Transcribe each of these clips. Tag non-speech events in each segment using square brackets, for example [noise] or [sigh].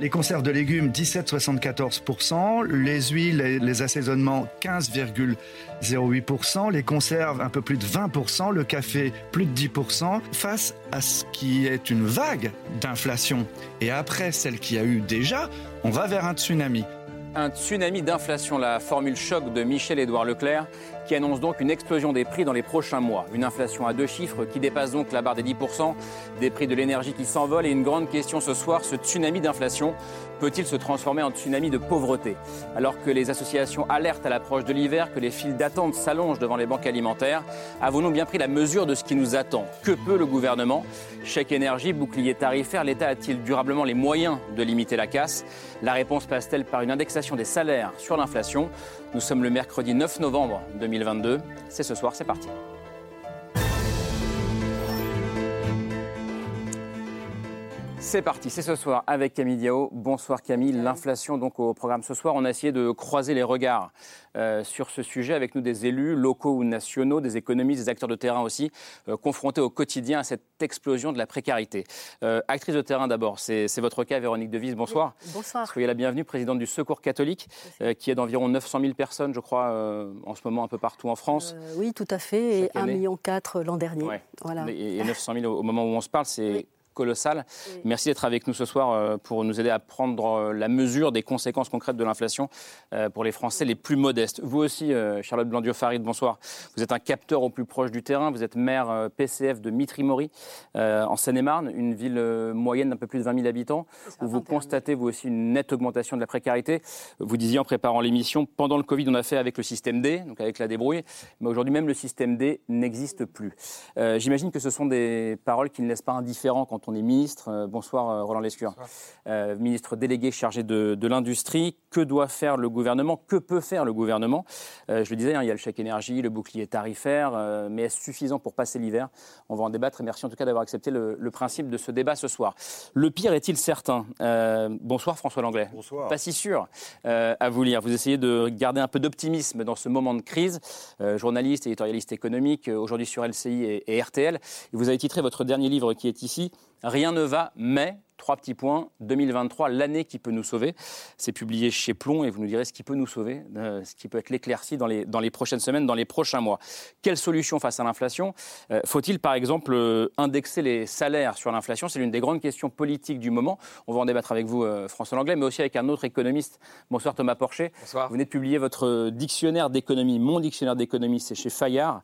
Les conserves de légumes, 17,74%. Les huiles et les assaisonnements, 15,08%. Les conserves, un peu plus de 20%. Le café, plus de 10%. Face à ce qui est une vague d'inflation et après celle qu'il y a eu déjà, on va vers un tsunami. Un tsunami d'inflation, la formule choc de Michel-Édouard Leclerc, qui annonce donc une explosion des prix dans les prochains mois. Une inflation à deux chiffres qui dépasse donc la barre des 10%, des prix de l'énergie qui s'envolent. Et une grande question ce soir, ce tsunami d'inflation peut-il se transformer en tsunami de pauvreté? Alors que les associations alertent à l'approche de l'hiver, que les files d'attente s'allongent devant les banques alimentaires, avons-nous bien pris la mesure de ce qui nous attend? Que peut le gouvernement? Chèque énergie, bouclier tarifaire, l'État a-t-il durablement les moyens de limiter la casse? La réponse passe-t-elle par une indexation des salaires sur l'inflation? Nous sommes le mercredi 9 novembre 2022. C'est ce soir, c'est parti. C'est parti, c'est ce soir avec Camille Diao. Bonsoir Camille. L'inflation donc au programme ce soir. On a essayé de croiser les regards euh, sur ce sujet avec nous des élus locaux ou nationaux, des économistes, des acteurs de terrain aussi, euh, confrontés au quotidien à cette explosion de la précarité. Euh, actrice de terrain d'abord, c'est votre cas Véronique Devise. Bonsoir. Bonsoir. Soyez la bienvenue, présidente du Secours catholique, qui est d'environ 900 000 personnes, je crois, en ce moment un peu partout en France. oui, tout à fait, et 1,4 million l'an dernier. Voilà. Et 900 000 au moment où on se parle, c'est colossal. Merci d'être avec nous ce soir euh, pour nous aider à prendre euh, la mesure des conséquences concrètes de l'inflation euh, pour les Français les plus modestes. Vous aussi, Charlotte Blandio-Farid, bonsoir. Vous êtes un capteur au plus proche du terrain. Vous êtes maire PCF de Mitry-Mory, en Seine-et-Marne, une ville moyenne d'un peu plus de 20 000 habitants, où vous constatez, vous aussi, une nette augmentation de la précarité. Vous disiez en préparant l'émission, pendant le Covid, on a fait avec le système D, donc avec la débrouille, mais aujourd'hui même le système D n'existe plus. J'imagine que ce sont des paroles qui ne laissent pas indifférents quand on est ministre. Euh, bonsoir euh, Roland Lescure. Euh, ministre délégué chargé de, l'industrie. Que doit faire le gouvernement? Que peut faire le gouvernement? Je le disais, hein, il y a le chèque énergie, le bouclier tarifaire, mais est-ce suffisant pour passer l'hiver? On va en débattre et merci en tout cas d'avoir accepté le, principe de ce débat ce soir. Le pire est-il certain? Bonsoir François Langlais. Bonsoir. Pas si sûr à vous lire. Vous essayez de garder un peu d'optimisme dans ce moment de crise. journaliste, éditorialiste économique, aujourd'hui sur LCI et, et RTL. Et vous avez titré votre dernier livre qui est ici Rien ne va, mais Trois petits points. 2023, l'année qui peut nous sauver. C'est publié chez Plomb et vous nous direz ce qui peut nous sauver, euh, ce qui peut être l'éclaircie dans les, dans les prochaines semaines, dans les prochains mois. Quelle solution face à l'inflation? Euh, Faut-il par exemple euh, indexer les salaires sur l'inflation? C'est l'une des grandes questions politiques du moment. On va en débattre avec vous, François Langlais, mais aussi avec un autre économiste. Bonsoir Thomas Porcher. Bonsoir. Vous venez de publier votre dictionnaire d'économie, mon dictionnaire d'économie, c'est chez Fayard.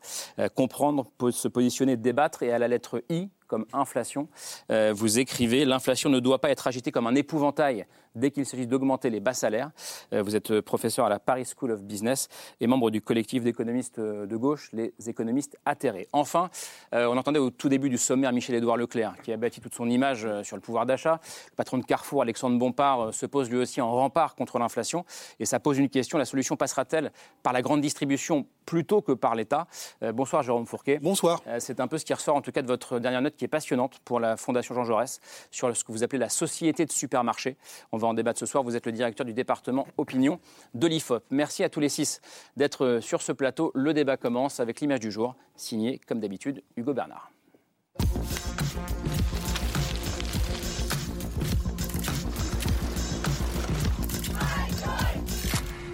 comprendre, se positionner, débattre et à la lettre I, comme inflation. vous écrivez l'inflation ne doit pas être agité comme un épouvantail dès qu'il s'agit d'augmenter les bas salaires. Euh, vous êtes euh, professeur à la Paris School of Business et membre du collectif d'économistes euh, de gauche, les économistes atterrés. Enfin, on entendait au tout début du sommaire Michel-Édouard Leclerc, qui a bâti toute son image sur le pouvoir d'achat. Le patron de Carrefour, Alexandre Bompard, se pose lui aussi en rempart contre l'inflation. Et ça pose une question, la solution passera-t-elle par la grande distribution plutôt que par l'État? Bonsoir Jérôme Fourquet. Bonsoir. C'est un peu ce qui ressort en tout cas de votre dernière note qui est passionnante pour la Fondation Jean Jaurès sur ce que vous appelez la société de supermarché. On va en débattre ce soir. Vous êtes le directeur du département opinion de l'IFOP. Merci à tous les six d'être sur ce plateau. Le débat commence avec l'image du jour, signée comme d'habitude Hugo Bernard.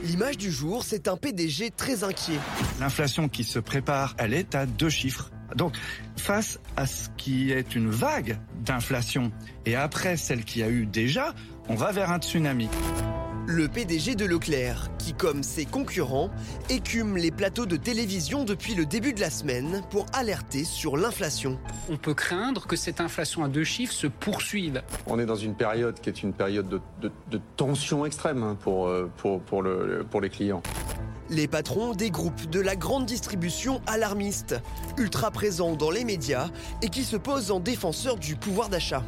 L'image du jour, c'est un PDG très inquiet. L'inflation qui se prépare, elle est à deux chiffres. Donc, face à ce qui est une vague d'inflation et après celle qui a eu déjà, on va vers un tsunami. Le PDG de Leclerc, qui comme ses concurrents, écume les plateaux de télévision depuis le début de la semaine pour alerter sur l'inflation. On peut craindre que cette inflation à deux chiffres se poursuive. On est dans une période qui est une période de, tension extrême hein, pour, euh, pour, pour, le, pour les clients. Les patrons des groupes de la grande distribution alarmiste, ultra présents dans les médias et qui se posent en défenseurs du pouvoir d'achat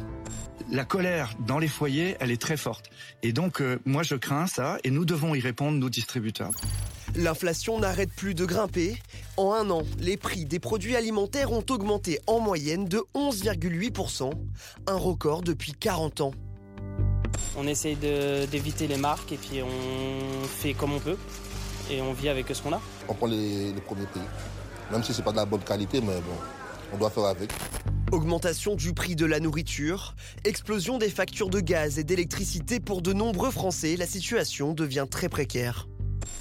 la colère dans les foyers, elle est très forte. Et donc, euh, moi, je crains ça, et nous devons y répondre, nos distributeurs. L'inflation n'arrête plus de grimper. En un an, les prix des produits alimentaires ont augmenté en moyenne de 11,8%, un record depuis 40 ans. On essaye d'éviter les marques et puis on fait comme on peut et on vit avec ce qu'on a. On prend les, premiers pays, même si c'est pas de la bonne qualité, mais bon, on doit faire avec. Augmentation du prix de la nourriture, explosion des factures de gaz et d'électricité pour de nombreux Français, la situation devient très précaire.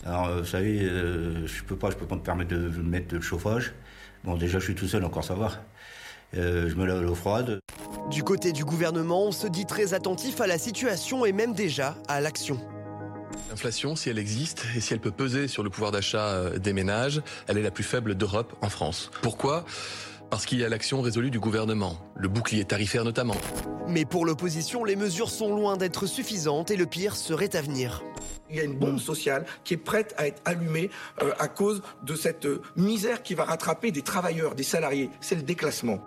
Alors, euh, vous savez, euh, je peux pas, je peux pas me permettre de, mettre le chauffage. Bon, déjà, je suis tout seul, encore ça va. Euh, je me lave l'eau froide. Du côté du gouvernement, on se dit très attentif à la situation et même déjà à l'action. L'inflation, si elle existe et si elle peut peser sur le pouvoir d'achat des ménages, elle est la plus faible d'Europe en France. Pourquoi? Parce qu'il y a l'action résolue du gouvernement, le bouclier tarifaire notamment. Mais pour l'opposition, les mesures sont loin d'être suffisantes et le pire serait à venir. Il y a une bombe sociale qui est prête à être allumée euh, à cause de cette euh, misère qui va rattraper des travailleurs, des salariés. C'est le déclassement.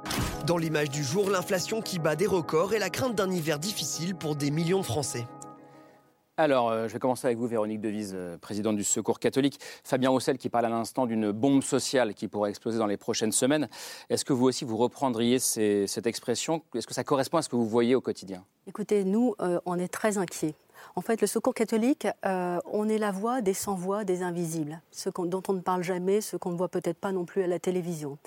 Dans l'image du jour, l'inflation qui bat des records et la crainte d'un hiver difficile pour des millions de Français. Alors, euh, je vais commencer avec vous, Véronique Devise, présidente du Secours catholique. Fabien Roussel qui parle à l'instant d'une bombe sociale qui pourrait exploser dans les prochaines semaines. Est-ce que vous aussi, vous reprendriez cette expression? Est-ce que ça correspond à ce que vous voyez au quotidien? Écoutez, nous, on est très inquiets. En fait, le secours catholique, euh, on est la voix des sans-voix, des invisibles, ceux dont on ne parle jamais, ceux qu'on ne voit peut-être pas non plus à la télévision.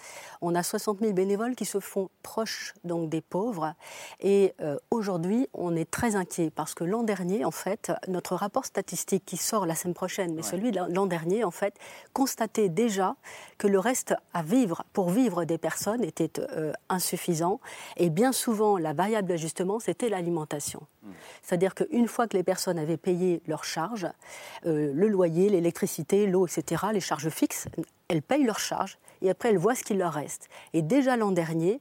On a 60 000 bénévoles qui se font proches donc des pauvres. Et euh, aujourd'hui, on est très inquiet parce que l'an dernier, en fait, notre rapport statistique qui sort la semaine prochaine, mais celui de l'an dernier, en fait, constatait déjà que le reste à vivre, pour vivre des personnes, était euh, insuffisant. Et bien souvent, la variable d'ajustement, c'était l'alimentation. C'est-à-dire qu'une fois que les personnes avaient payé leurs charges, euh, le loyer, l'électricité, l'eau, etc., les charges fixes, elles payent leurs charges et après elles voient ce qu'il leur reste. Et déjà l'an dernier,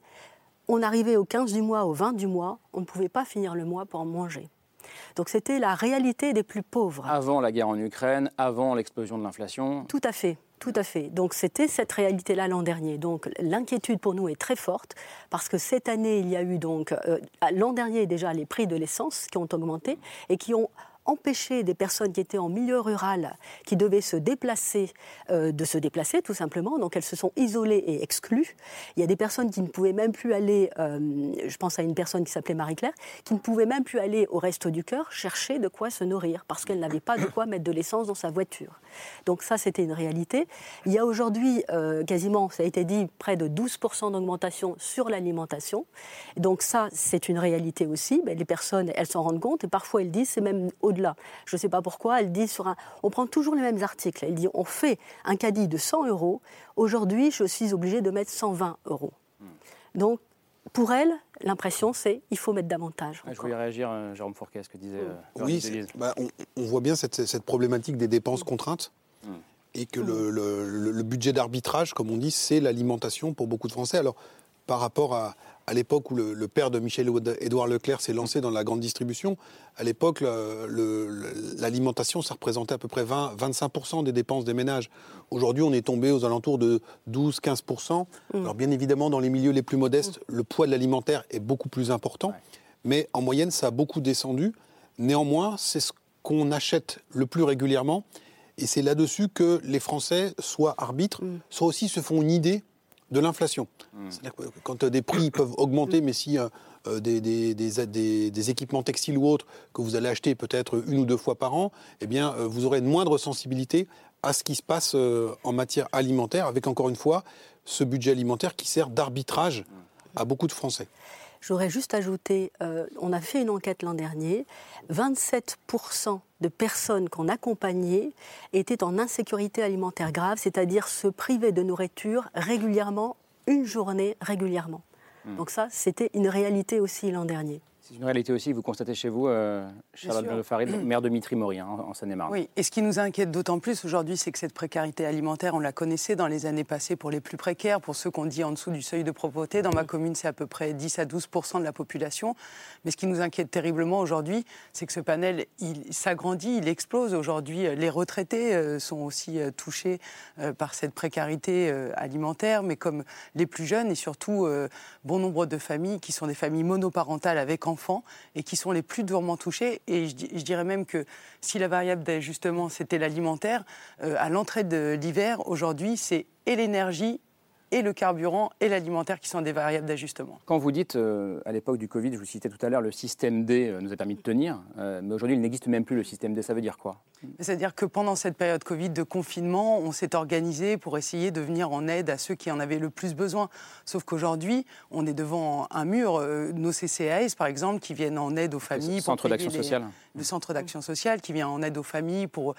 on arrivait au 15 du mois, au 20 du mois, on ne pouvait pas finir le mois pour manger. Donc c'était la réalité des plus pauvres. Avant la guerre en Ukraine, avant l'explosion de l'inflation. Tout à fait. Tout à fait. Donc c'était cette réalité-là l'an dernier. Donc l'inquiétude pour nous est très forte parce que cette année, il y a eu donc euh, l'an dernier déjà les prix de l'essence qui ont augmenté et qui ont empêcher des personnes qui étaient en milieu rural, qui devaient se déplacer, euh, de se déplacer tout simplement. Donc elles se sont isolées et exclues. Il y a des personnes qui ne pouvaient même plus aller, euh, je pense à une personne qui s'appelait Marie-Claire, qui ne pouvait même plus aller au Resto du Cœur chercher de quoi se nourrir parce qu'elle n'avait pas de quoi mettre de l'essence dans sa voiture. Donc ça, c'était une réalité. Il y a aujourd'hui euh, quasiment, ça a été dit, près de 12% d'augmentation sur l'alimentation. Donc ça, c'est une réalité aussi. Mais les personnes, elles s'en rendent compte et parfois elles disent, c'est même au Je ne sais pas pourquoi. Elle dit sur un, on prend toujours les mêmes articles. Elle dit on fait un caddie de 100 euros. Aujourd'hui, je suis obligée de mettre 120 euros. Donc, pour elle, l'impression, c'est il faut mettre davantage. je voulais réagir, euh, Jérôme Fourquet, à ce que disait. Euh, oui, bah, on, voit bien cette, problématique des dépenses contraintes. Hmm. Et que le, le budget d'arbitrage, comme on dit, c'est l'alimentation pour beaucoup de Français. Alors, par rapport à, à l'époque où le, père de Michel Édouard Leclerc s'est lancé dans la grande distribution, à l'époque, l'alimentation, ça représentait à peu près 20, 25% des dépenses des ménages. Aujourd'hui, on est tombé aux alentours de 12-15%. Mmh. Alors bien évidemment, dans les milieux les plus modestes, mmh. le poids de l'alimentaire est beaucoup plus important. Mais en moyenne, ça a beaucoup descendu. Néanmoins, c'est ce qu'on achète le plus régulièrement. Et c'est là-dessus que les Français, soit arbitres, mmh. soit aussi se font une idée de l'inflation. Hmm. C'est-à-dire que quand euh, des prix peuvent augmenter, mais si euh, euh, des, des, équipements textiles ou autres que vous allez acheter peut-être une ou deux fois par an, eh bien, vous aurez une moindre sensibilité à ce qui se passe en matière alimentaire, avec encore une fois ce budget alimentaire qui sert d'arbitrage à beaucoup de Français. J'aurais juste ajouté, on a fait une enquête l'an dernier, 27% de personnes qu'on accompagnait étaient en insécurité alimentaire grave, c'est-à-dire se priver de nourriture régulièrement, une journée régulièrement. Hmm. Donc ça, c'était une réalité aussi l'an dernier. C'est une réalité aussi, vous constatez chez vous, euh, Charlotte Farid, [clears throat] maire de Mitry-Mory, hein, en Seine-et-Marne. Oui, et ce qui nous inquiète d'autant plus aujourd'hui, c'est que cette précarité alimentaire, on la connaissait dans les années passées pour les plus précaires, pour ceux qu'on dit en dessous du seuil de pauvreté. Dans ma commune, c'est à peu près 10 à 12% de la population. Mais ce qui nous inquiète terriblement aujourd'hui, c'est que ce panel, il s'agrandit, il explose. Aujourd'hui, les retraités euh, sont aussi euh, touchés euh, par cette précarité alimentaire, mais comme les plus jeunes et surtout bon nombre de familles qui sont des familles monoparentales avec enfants et qui sont les plus durement touchés. Et je, dirais même que si la variable d'ajustement, c'était l'alimentaire, euh, à l'entrée de l'hiver, aujourd'hui, c'est et l'énergie et le carburant et l'alimentaire qui sont des variables d'ajustement. Quand vous dites, euh, à l'époque du Covid, je vous citais tout à l'heure, le système D euh, nous a permis de tenir, mais aujourd'hui il n'existe même plus le système D, ça veut dire quoi? C'est-à-dire que pendant cette période Covid de confinement, on s'est organisé pour essayer de venir en aide à ceux qui en avaient le plus besoin. Sauf qu'aujourd'hui, on est devant un mur, nos CCAS par exemple, qui viennent en aide aux familles. Le centre d'action sociale. Le centre d'action sociale qui vient en aide aux familles pour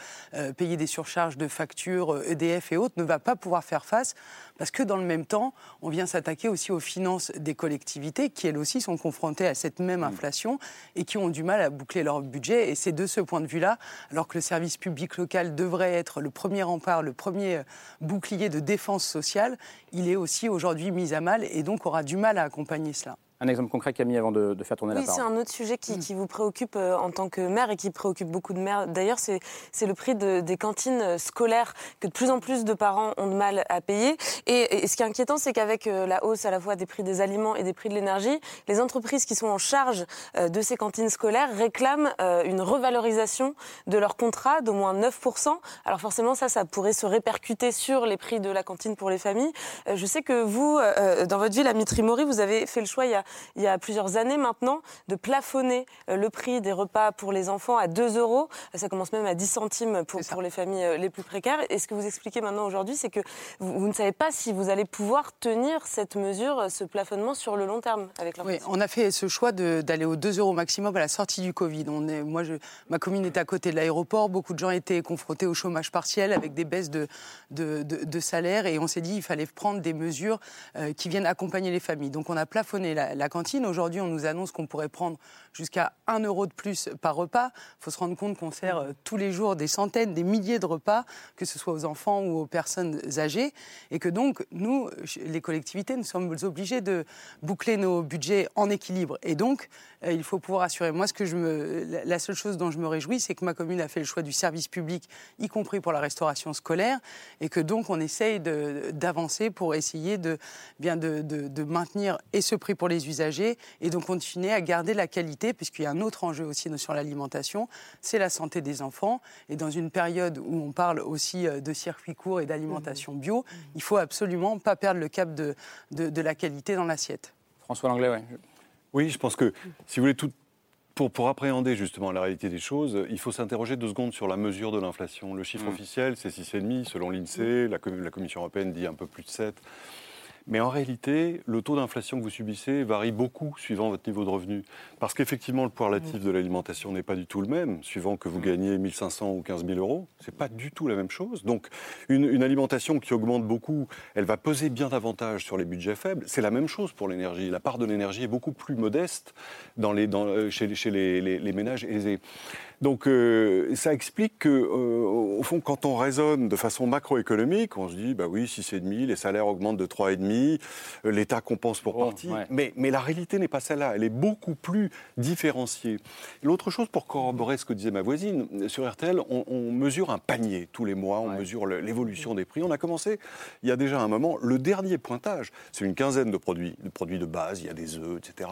payer des surcharges de factures EDF e et autres, ne va pas pouvoir faire face parce que dans le même temps, on vient s'attaquer aussi aux finances des collectivités qui, elles aussi, sont confrontées à cette même mm. inflation et qui ont du mal à boucler leur budget. Et c'est de ce point de vue-là, alors que le service public local devrait être le premier rempart, le premier bouclier de défense sociale, il est aussi aujourd'hui mis à mal et donc aura du mal à accompagner cela. Un exemple concret, Camille, avant de, faire tourner la parole. Oui, c'est un autre sujet qui, mm. vous préoccupe euh, en tant que maire et qui préoccupe beaucoup de maires. D'ailleurs, c'est le prix des cantines euh, scolaires que de plus en plus de parents ont de mal à payer. Et, ce qui est inquiétant, c'est qu'avec euh, la hausse à la fois des prix des aliments et des prix de l'énergie, les entreprises qui sont en charge de ces cantines scolaires réclament une revalorisation de leur contrat d'au moins 9%. Alors forcément, ça, ça pourrait se répercuter sur les prix de la cantine pour les familles. Je sais que vous, dans votre ville, à Mitrimori, vous avez fait le choix il y a il y a plusieurs années maintenant de plafonner euh, le prix des repas pour les enfants à 2 euros. Ça commence même à 10 centimes pour, pour les familles euh, les plus précaires. Et ce que vous expliquez maintenant aujourd'hui, c'est que vous, ne savez pas si vous allez pouvoir tenir cette mesure, euh, ce plafonnement sur le long terme avec Oui, on a fait ce choix d'aller aux 2 euros maximum à la sortie du Covid. On est, moi, je, ma commune est à côté de l'aéroport. Beaucoup de gens étaient confrontés au chômage partiel avec des baisses de, de, de, salaire. Et on s'est dit qu'il fallait prendre des mesures qui viennent accompagner les familles. Donc on a plafonné la, la cantine. Aujourd'hui, on nous annonce qu'on pourrait prendre jusqu'à 1 euro de plus par repas. Il faut se rendre compte qu'on sert euh, tous les jours des centaines, des milliers de repas, que ce soit aux enfants ou aux personnes âgées. Et que donc, nous, les collectivités, nous sommes obligés de boucler nos budgets en équilibre. Et donc, euh, il faut pouvoir assurer. Moi, ce que je me, la seule chose dont je me réjouis, c'est que ma commune a fait le choix du service public, y compris pour la restauration scolaire, et que donc on essaye d'avancer pour essayer de, bien de, de maintenir et ce prix pour les usagers et donc continuer à garder la qualité, puisqu'il y a un autre enjeu aussi sur l'alimentation, c'est la santé des enfants. Et dans une période où on parle aussi euh, de circuits courts et d'alimentation mmh. bio, il faut absolument pas perdre le cap de, de, la qualité dans l'assiette. François Langlais, oui. Oui, je pense que, si vous voulez, tout, pour, pour, appréhender justement la réalité des choses, il faut s'interroger deux secondes sur la mesure de l'inflation. Le chiffre mmh. officiel, c'est 6,5 selon l'INSEE. La, la, Commission européenne dit un peu plus de 7. Mais en réalité, le taux d'inflation que vous subissez varie beaucoup suivant votre niveau de revenu. Parce qu'effectivement, le poids relatif de l'alimentation n'est pas du tout le même, suivant que vous gagnez 1500 ou 15 000 euros. C'est pas du tout la même chose. Donc, une, alimentation qui augmente beaucoup, elle va peser bien davantage sur les budgets faibles. C'est la même chose pour l'énergie. La part de l'énergie est beaucoup plus modeste dans les, dans, euh, chez, chez les, les ménages aisés. Donc euh, ça explique que, euh, au fond, quand on raisonne de façon macroéconomique, on se dit, bah oui, 6,5, les salaires augmentent de 3,5, euh, l'État compense pour partie. Mais, mais la réalité n'est pas celle-là, elle est beaucoup plus différenciée. L'autre chose, pour corroborer ce que disait ma voisine, sur RTL, on, mesure un panier tous les mois, on mesure l'évolution des prix. On a commencé, il y a déjà un moment, le dernier pointage, c'est une quinzaine de produits, de produits de base, il y a des œufs, etc.,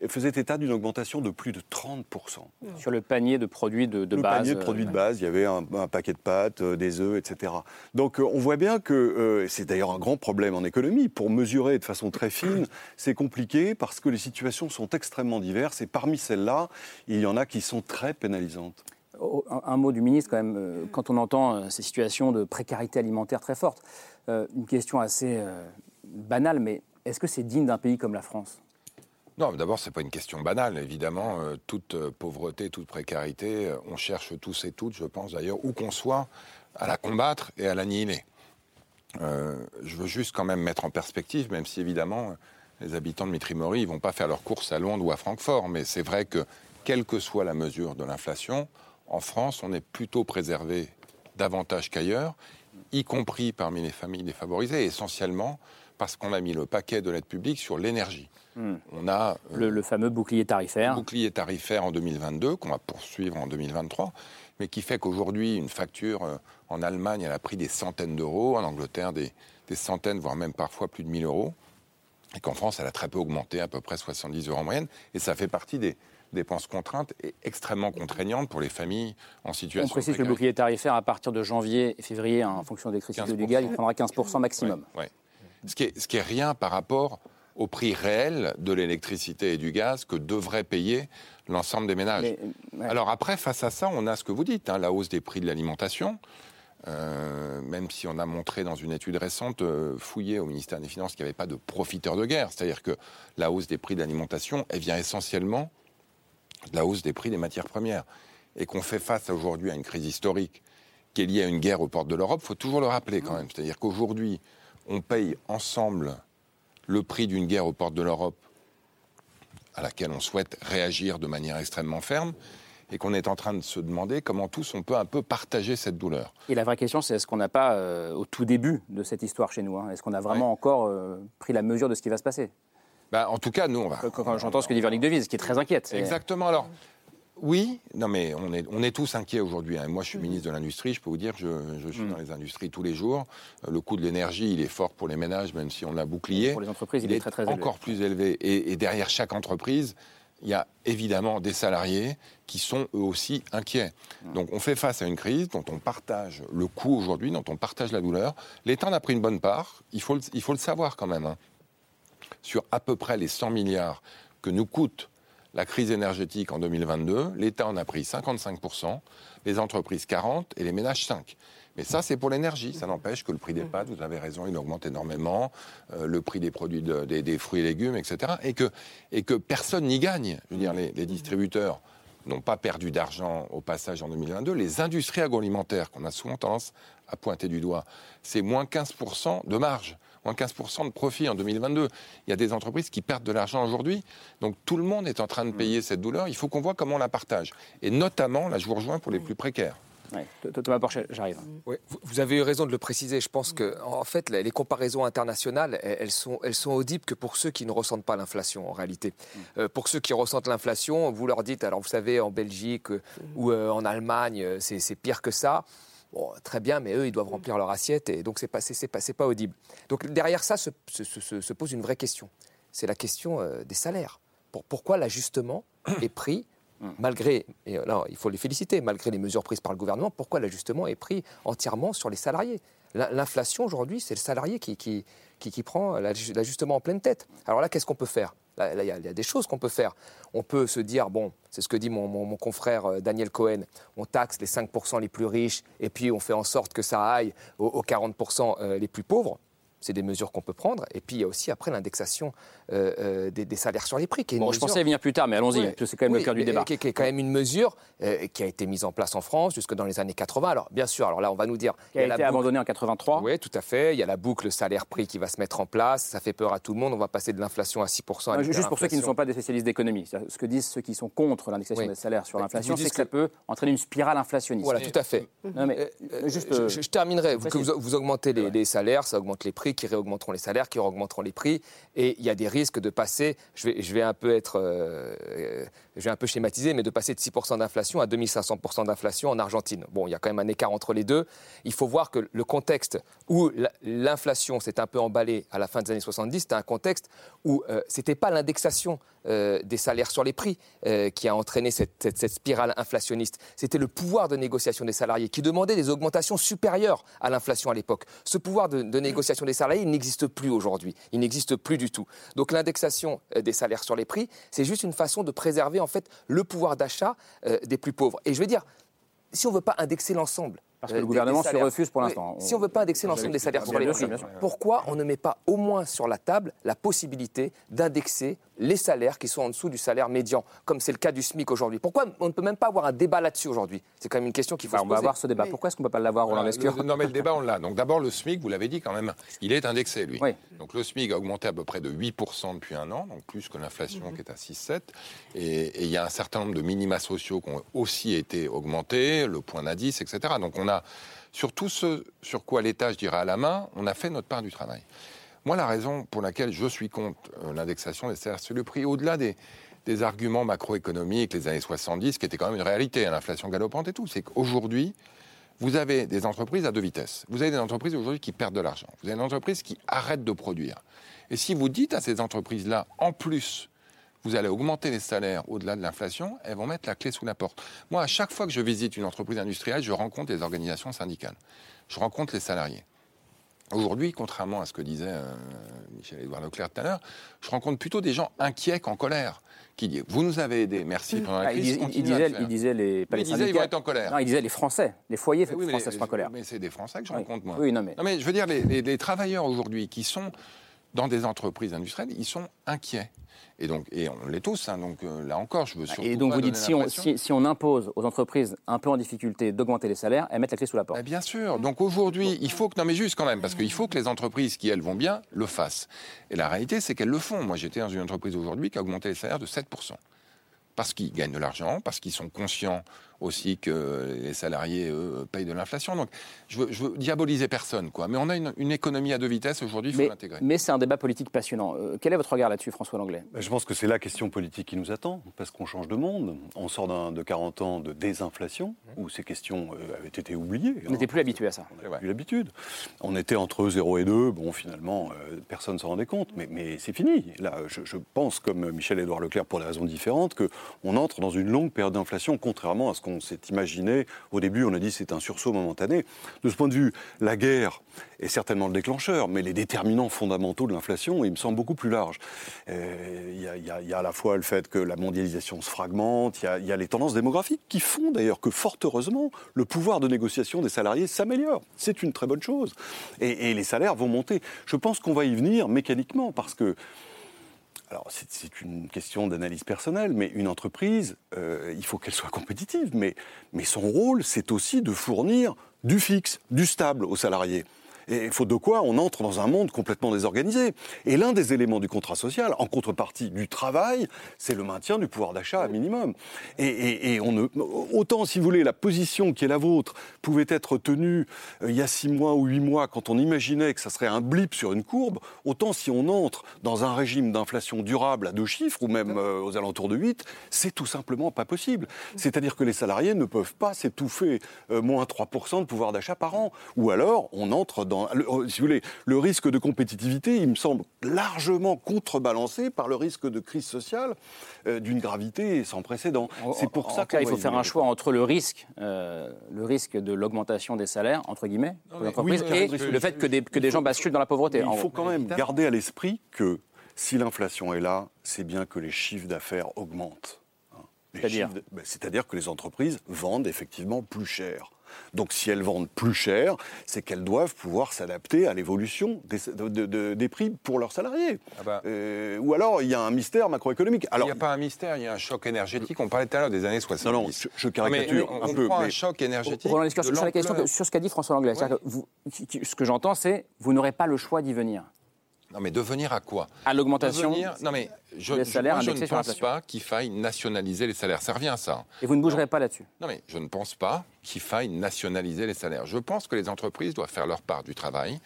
et faisait état d'une augmentation de plus de 30%. Sur le panier de produits de, de le base. panier de produits de base, il y avait un, paquet de pâtes, euh, des œufs, etc. Donc euh, on voit bien que, euh, c'est d'ailleurs un grand problème en économie, pour mesurer de façon très fine, [coughs] c'est compliqué parce que les situations sont extrêmement diverses et parmi celles-là, il y en a qui sont très pénalisantes. Un mot du ministre quand même, quand on entend ces situations de précarité alimentaire très fortes, une question assez banale, mais est-ce que c'est digne d'un pays comme la France? Non, d'abord, ce n'est pas une question banale. Évidemment, euh, toute euh, pauvreté, toute précarité, euh, on cherche tous et toutes, je pense d'ailleurs, où qu'on soit, à la combattre et à l'annihiler. je veux juste quand même mettre en perspective, même si évidemment, les habitants de Mitrimori ne vont pas faire leurs courses à Londres ou à Francfort, mais c'est vrai que, quelle que soit la mesure de l'inflation, en France, on est plutôt préservé davantage qu'ailleurs, y compris parmi les familles défavorisées, essentiellement parce qu'on a mis le paquet de l'aide publique sur l'énergie. Hmm. On a euh, le, fameux bouclier tarifaire. bouclier tarifaire en 2022 qu'on va poursuivre en 2023, mais qui fait qu'aujourd'hui une facture euh, en Allemagne elle a pris des centaines d'euros, en Angleterre des, centaines voire même parfois plus de 1000 euros. et qu'en France, elle a très peu augmenté, à peu près 70 euros en moyenne, et ça fait partie des dépenses contraintes et extrêmement contraignantes pour les familles en situation. On précise que le bouclier tarifaire, à partir de janvier et février, hein, en fonction des critères du gaz, il prendra 15% maximum. Ouais. Ce, qui est, ce qui est rien par rapport au prix réel de l'électricité et du gaz que devraient payer l'ensemble des ménages. Mais, ouais. Alors après, face à ça, on a ce que vous dites, hein, la hausse des prix de l'alimentation. Euh, même si on a montré dans une étude récente euh, fouillée au ministère des Finances qu'il n'y avait pas de profiteurs de guerre, c'est-à-dire que la hausse des prix de l'alimentation, elle vient essentiellement de la hausse des prix des matières premières, et qu'on fait face aujourd'hui à une crise historique qui est liée à une guerre aux portes de l'Europe, il faut toujours le rappeler quand même. C'est-à-dire qu'aujourd'hui, on paye ensemble le prix d'une guerre aux portes de l'Europe à laquelle on souhaite réagir de manière extrêmement ferme et qu'on est en train de se demander comment tous on peut un peu partager cette douleur. Et la vraie question, c'est est-ce qu'on n'a pas, euh, au tout début de cette histoire chez nous, hein, est-ce qu'on a vraiment encore euh, pris la mesure de ce qui va se passer? Bah, En tout cas, nous, on va. Quand, j'entends ce que dit Véronique Devise, qui est très inquiète. Exactement. Alors, oui, non mais on est, on est tous inquiets aujourd'hui. Hein. Moi, je suis ministre de l'Industrie, je peux vous dire que je, je suis mmh. dans les industries tous les jours. Euh, le coût de l'énergie, il est fort pour les ménages, même si on l'a bouclié. Pour les entreprises, il, il est, très, très encore plus élevé. Et, et, derrière chaque entreprise, il y a évidemment des salariés qui sont eux aussi inquiets. Mmh. Donc on fait face à une crise dont on partage le coût aujourd'hui, dont on partage la douleur. L'État en a pris une bonne part, il faut le, il faut le savoir quand même. Hein. Sur à peu près les 100 milliards que nous coûte la crise énergétique en 2022, l'État en a pris 55%, les entreprises 40% et les ménages 5%. Mais ça, c'est pour l'énergie. Ça n'empêche que le prix des pâtes, vous avez raison, il augmente énormément, euh, le prix des produits, de, des, des, fruits et légumes, etc. Et que, et que personne n'y gagne. Je veux dire, les, les distributeurs n'ont pas perdu d'argent au passage en 2022. Les industries agroalimentaires, qu'on a souvent tendance à pointer du doigt, c'est moins 15% de marge moins 15% de profit en 2022. Il y a des entreprises qui perdent de l'argent aujourd'hui. Donc tout le monde est en train de payer cette douleur. Il faut qu'on voit comment on la partage. Et notamment, là, je vous rejoins pour les plus précaires. Ouais. Thomas Porchet, j'arrive. Oui, vous avez eu raison de le préciser. Je pense que, en fait, les comparaisons internationales, elles sont, elles sont audibles que pour ceux qui ne ressentent pas l'inflation, en réalité. Euh, pour ceux qui ressentent l'inflation, vous leur dites, alors vous savez, en Belgique euh, ou euh, en Allemagne, c'est pire que ça. Bon, très bien, mais eux, ils doivent remplir leur assiette et donc c'est pas, c'est pas, pas audible. Donc derrière ça se, se, se, se pose une vraie question. C'est la question euh, des salaires. Pour, pourquoi l'ajustement [coughs] est pris malgré, et là, il faut les féliciter, malgré les mesures prises par le gouvernement, pourquoi l'ajustement est pris entièrement sur les salariés? L'inflation aujourd'hui, c'est le salarié qui, qui, qui, qui prend l'ajustement en pleine tête. Alors là, qu'est-ce qu'on peut faire? Il y, a des choses qu'on peut faire. On peut se dire, bon, c'est ce que dit mon, mon, confrère Daniel Cohen, on taxe les 5% les plus riches et puis on fait en sorte que ça aille aux, aux 40% les plus pauvres. C'est des mesures qu'on peut prendre. Et puis il y a aussi après l'indexation euh, euh, des, des, salaires sur les prix. Qui est bon, mesure... je pensais venir plus tard, mais allons-y, oui, c'est quand même oui, le cœur du débat. Qui, qui, est quand même une mesure euh, qui a été mise en place en France jusque dans les années 80. Alors bien sûr, alors là on va nous dire... Qui a, été abandonnée en 83. Oui, tout à fait. Il y a la boucle salaire-prix qui va se mettre en place. Ça fait peur à tout le monde. On va passer de l'inflation à 6%. À juste pour ceux qui ne sont pas des spécialistes d'économie, ce que disent ceux qui sont contre l'indexation oui. des salaires sur l'inflation, c'est que, que, ça peut entraîner une spirale inflationniste. Voilà, tout à fait. Non, mais, juste, je, je, terminerai. Vous, vous, vous, augmentez les, les, salaires, ça augmente les prix, qui réaugmenteront les salaires, qui augmenteront les prix, et il y a des risques de passer, je vais, un peu être, euh, je vais un peu schématiser, mais de passer de 6% d'inflation à 2500% d'inflation en Argentine. Bon, il y a quand même un écart entre les deux. Il faut voir que le contexte où l'inflation s'est un peu emballée à la fin des années 70, c'était un contexte où euh, c'était pas l'indexation euh, des salaires sur les prix euh, qui a entraîné cette, spirale inflationniste. C'était le pouvoir de négociation des salariés qui demandait des augmentations supérieures à l'inflation à l'époque. Ce pouvoir de, de, négociation des il n'existe plus aujourd'hui. Il n'existe plus du tout. Donc l'indexation euh, des salaires sur les prix, c'est juste une façon de préserver en fait le pouvoir d'achat euh, des plus pauvres. Et je veux dire, si on ne veut pas indexer l'ensemble, parce que le gouvernement se refuse pour l'instant. Si on ne veut pas indexer l'ensemble des salaires sur les prix, pourquoi on ne met pas au moins sur la table la possibilité d'indexer les salaires qui sont en dessous du salaire médian, comme c'est le cas du SMIC aujourd'hui? Pourquoi on ne peut même pas avoir un débat là-dessus aujourd'hui? C'est quand même une question qu'il faut bah, se poser. On va avoir ce débat. Pourquoi est-ce qu'on ne peut pas l'avoir, Roland voilà, Non, mais le débat, on l'a. Donc d'abord, le SMIC, vous l'avez dit quand même, il est indexé, lui. Oui. Donc le SMIC a augmenté à peu près de 8% depuis un an, donc plus que l'inflation mmh. qui est à 6,7. Et il y a un certain nombre de minima sociaux qui ont aussi été augmentés, le point d'indice, etc. Donc on sur tout ce sur quoi l'État, je dirais, à la main, on a fait notre part du travail. Moi, la raison pour laquelle je suis contre euh, l'indexation des salaires sur le prix, au-delà des, des, arguments macroéconomiques, les années 70, qui étaient quand même une réalité, hein, l'inflation galopante et tout, c'est qu'aujourd'hui, vous avez des entreprises à deux vitesses. Vous avez des entreprises aujourd'hui qui perdent de l'argent. Vous avez des entreprises qui arrêtent de produire. Et si vous dites à ces entreprises-là, en plus, vous allez augmenter les salaires au-delà de l'inflation, elles vont mettre la clé sous la porte. Moi, à chaque fois que je visite une entreprise industrielle, je rencontre les organisations syndicales. Je rencontre les salariés. Aujourd'hui, contrairement à ce que disait euh, Michel-Édouard Leclerc tout à l'heure, je rencontre plutôt des gens inquiets qu'en colère, qui disent Vous nous avez aidés, merci pendant la Ah, il, crise. il disait, il disait les, pas les il disait, ils vont être en colère. Non, il disait les Français, les foyers Oui, mais français les- sont en colère. Mais c'est des Français que je Oui. rencontre, moi. Oui, non, mais- Non, mais je veux dire, les, les- les travailleurs aujourd'hui qui sont dans des entreprises industrielles, ils sont inquiets. Et donc, et on l'est tous. hein, donc euh, là encore, je veux surtout Et donc pas vous dites si on, si on impose aux entreprises un peu en difficulté d'augmenter les salaires, elles mettent la clé sous la porte. Bah, bien sûr. Donc aujourd'hui, il faut que non mais juste quand même parce qu'il faut que les entreprises qui elles vont bien le fassent. Et la réalité, c'est qu'elles le font. Moi, j'étais dans une entreprise aujourd'hui qui a augmenté les salaires de 7 parce qu'ils gagnent de l'argent, parce qu'ils sont conscients aussi que les salariés eux, payent de l'inflation. Donc, je veux, je veux diaboliser personne, quoi. Mais on a une, une économie à deux vitesses aujourd'hui, il faut Mais, l'intégrer. mais c'est un débat politique passionnant. Euh, quel est votre regard là-dessus, François Langlais? Ben, Je pense que c'est la question politique qui nous attend, parce qu'on change de monde. On sort d'un- de 40 ans de désinflation, où ces questions euh, avaient été oubliées. On n'était plus habitué à ça. On n'a plus l'habitude. On était entre 0 et 2, bon, finalement, euh, personne ne s'en rendait compte, mais, mais c'est fini. Là, je, je pense, comme Michel-Édouard Leclerc, pour des raisons différentes, qu'on entre dans une longue période d'inflation, contrairement à ce qu'on s'est imaginé. Au début, on a dit c'est un sursaut momentané. De ce point de vue, la guerre est certainement le déclencheur, mais les déterminants fondamentaux de l'inflation, ils me semblent beaucoup plus larges. Euh, Il y, a- il il à la fois le fait que la mondialisation se fragmente, il y a- il y, a les tendances démographiques qui font d'ailleurs que, fort heureusement, le pouvoir de négociation des salariés s'améliore. C'est une très bonne chose. Et, et les salaires vont monter. Je pense qu'on va y venir mécaniquement parce que alors, c'est- une question d'analyse personnelle, mais une entreprise, euh, il faut qu'elle soit compétitive. Mais son rôle, c'est aussi de fournir du fixe, du stable aux salariés. Et il faut de quoi on entre dans un monde complètement désorganisé. Et l'un des éléments du contrat social, en contrepartie du travail, c'est le maintien du pouvoir d'achat à minimum. Et, autant, si vous voulez, la position qui est la vôtre pouvait être tenue euh, il y a six mois ou huit mois quand on imaginait que ça serait un blip sur une courbe, autant si on entre dans un régime d'inflation durable à deux chiffres ou même euh, aux alentours de 8, c'est tout simplement pas possible. C'est-à-dire que les salariés ne peuvent pas s'étouffer euh, moins 3% de pouvoir d'achat par an. Ou alors, on entre dans, le- euh, si vous voulez, le risque de compétitivité, il me semble largement contrebalancé par le risque de crise sociale euh, d'une gravité sans précédent. C'est pour En ça tout cas, qu'on il va faut faire un choix entre le risque, euh, le risque de l'augmentation des salaires, entre guillemets, pour les mais- entreprises, oui, et le fait que des, que des gens basculent dans la pauvreté. Il faut quand même garder à l'esprit que si l'inflation est là, c'est bien que les chiffres d'affaires augmentent. hein. C'est-à-dire de- ben, C'est-à-dire que les entreprises vendent effectivement plus cher. Donc si elles vendent plus cher, c'est qu'elles doivent pouvoir s'adapter à l'évolution des, de- de- de- des prix pour leurs salariés. Euh, ou alors il y a un mystère macroéconomique. Alors, il n'y a pas un mystère, il y a un choc énergétique. On parlait tout à l'heure des années 70. Non, non, je- je caricature mais on, un on peu, prend un mais- choc énergétique. Roland sur la question, que- sur ce qu'a dit François Langlais, c'est-à-dire que vous- ce que j'entends, c'est vous n'aurez pas le choix d'y venir. Non, mais devenir à quoi À l'augmentation Devenir- Non, mais je, des salaires moi, je ne pense pas qu'il faille nationaliser les salaires. Ça revient à ça. Et vous ne bougerez pas là-dessus. Non, mais je ne pense pas qu'il faille nationaliser les salaires. Je pense que les entreprises doivent faire leur part du travail,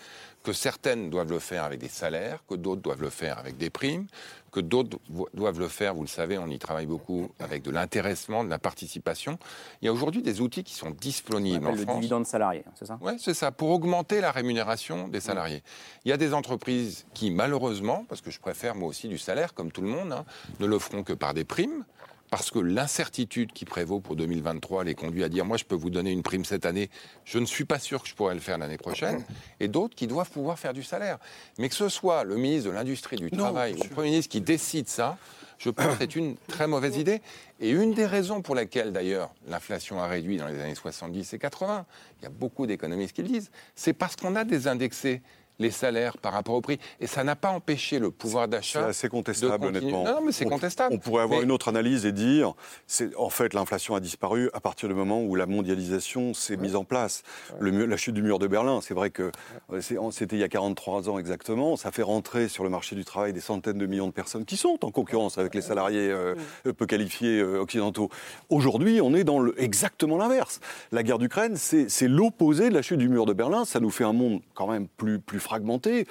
que certaines doivent le faire avec des salaires, que d'autres doivent le faire avec des primes, que d'autres doivent le faire, vous le savez, on y travaille beaucoup, avec de l'intéressement, de la participation. Il y a aujourd'hui des outils qui sont disponibles en le France. dividende salarié, c'est ça? Oui, c'est ça, pour augmenter la rémunération des salariés. Il y a des entreprises qui, malheureusement, parce que je préfère moi aussi du salaire, comme tout le monde, hein, ne le feront que par des primes. Parce que l'incertitude qui prévaut pour 2023 les conduit à dire moi je peux vous donner une prime cette année, je ne suis pas sûr que je pourrai le faire l'année prochaine, et d'autres qui doivent pouvoir faire du salaire. Mais que ce soit le ministre de l'Industrie, du Travail, ou le Premier ministre qui décide ça, je pense que c'est une très mauvaise idée. Et une des raisons pour lesquelles, d'ailleurs, l'inflation a réduit dans les années 70 et 80, il y a beaucoup d'économistes qui le disent, c'est parce qu'on a désindexé les salaires par rapport au prix. Et ça n'a pas empêché le pouvoir C'est d'achat. assez contestable, honnêtement. Non, non, mais c'est On- contestable. On pourrait avoir Mais- une autre analyse et dire, c'est en fait l'inflation a disparu à partir du moment où la mondialisation s'est mise en place. Le la chute du mur de Berlin, c'est vrai que euh, c'est- c'était il y a 43 ans exactement. Ça fait rentrer sur le marché du travail des centaines de millions de personnes qui sont en concurrence avec les salariés euh, peu qualifiés euh, occidentaux. Aujourd'hui, on est dans le, exactement l'inverse. La guerre d'Ukraine, c'est c'est l'opposé de la chute du mur de Berlin. Ça nous fait un monde quand même plus, plus fragmenté.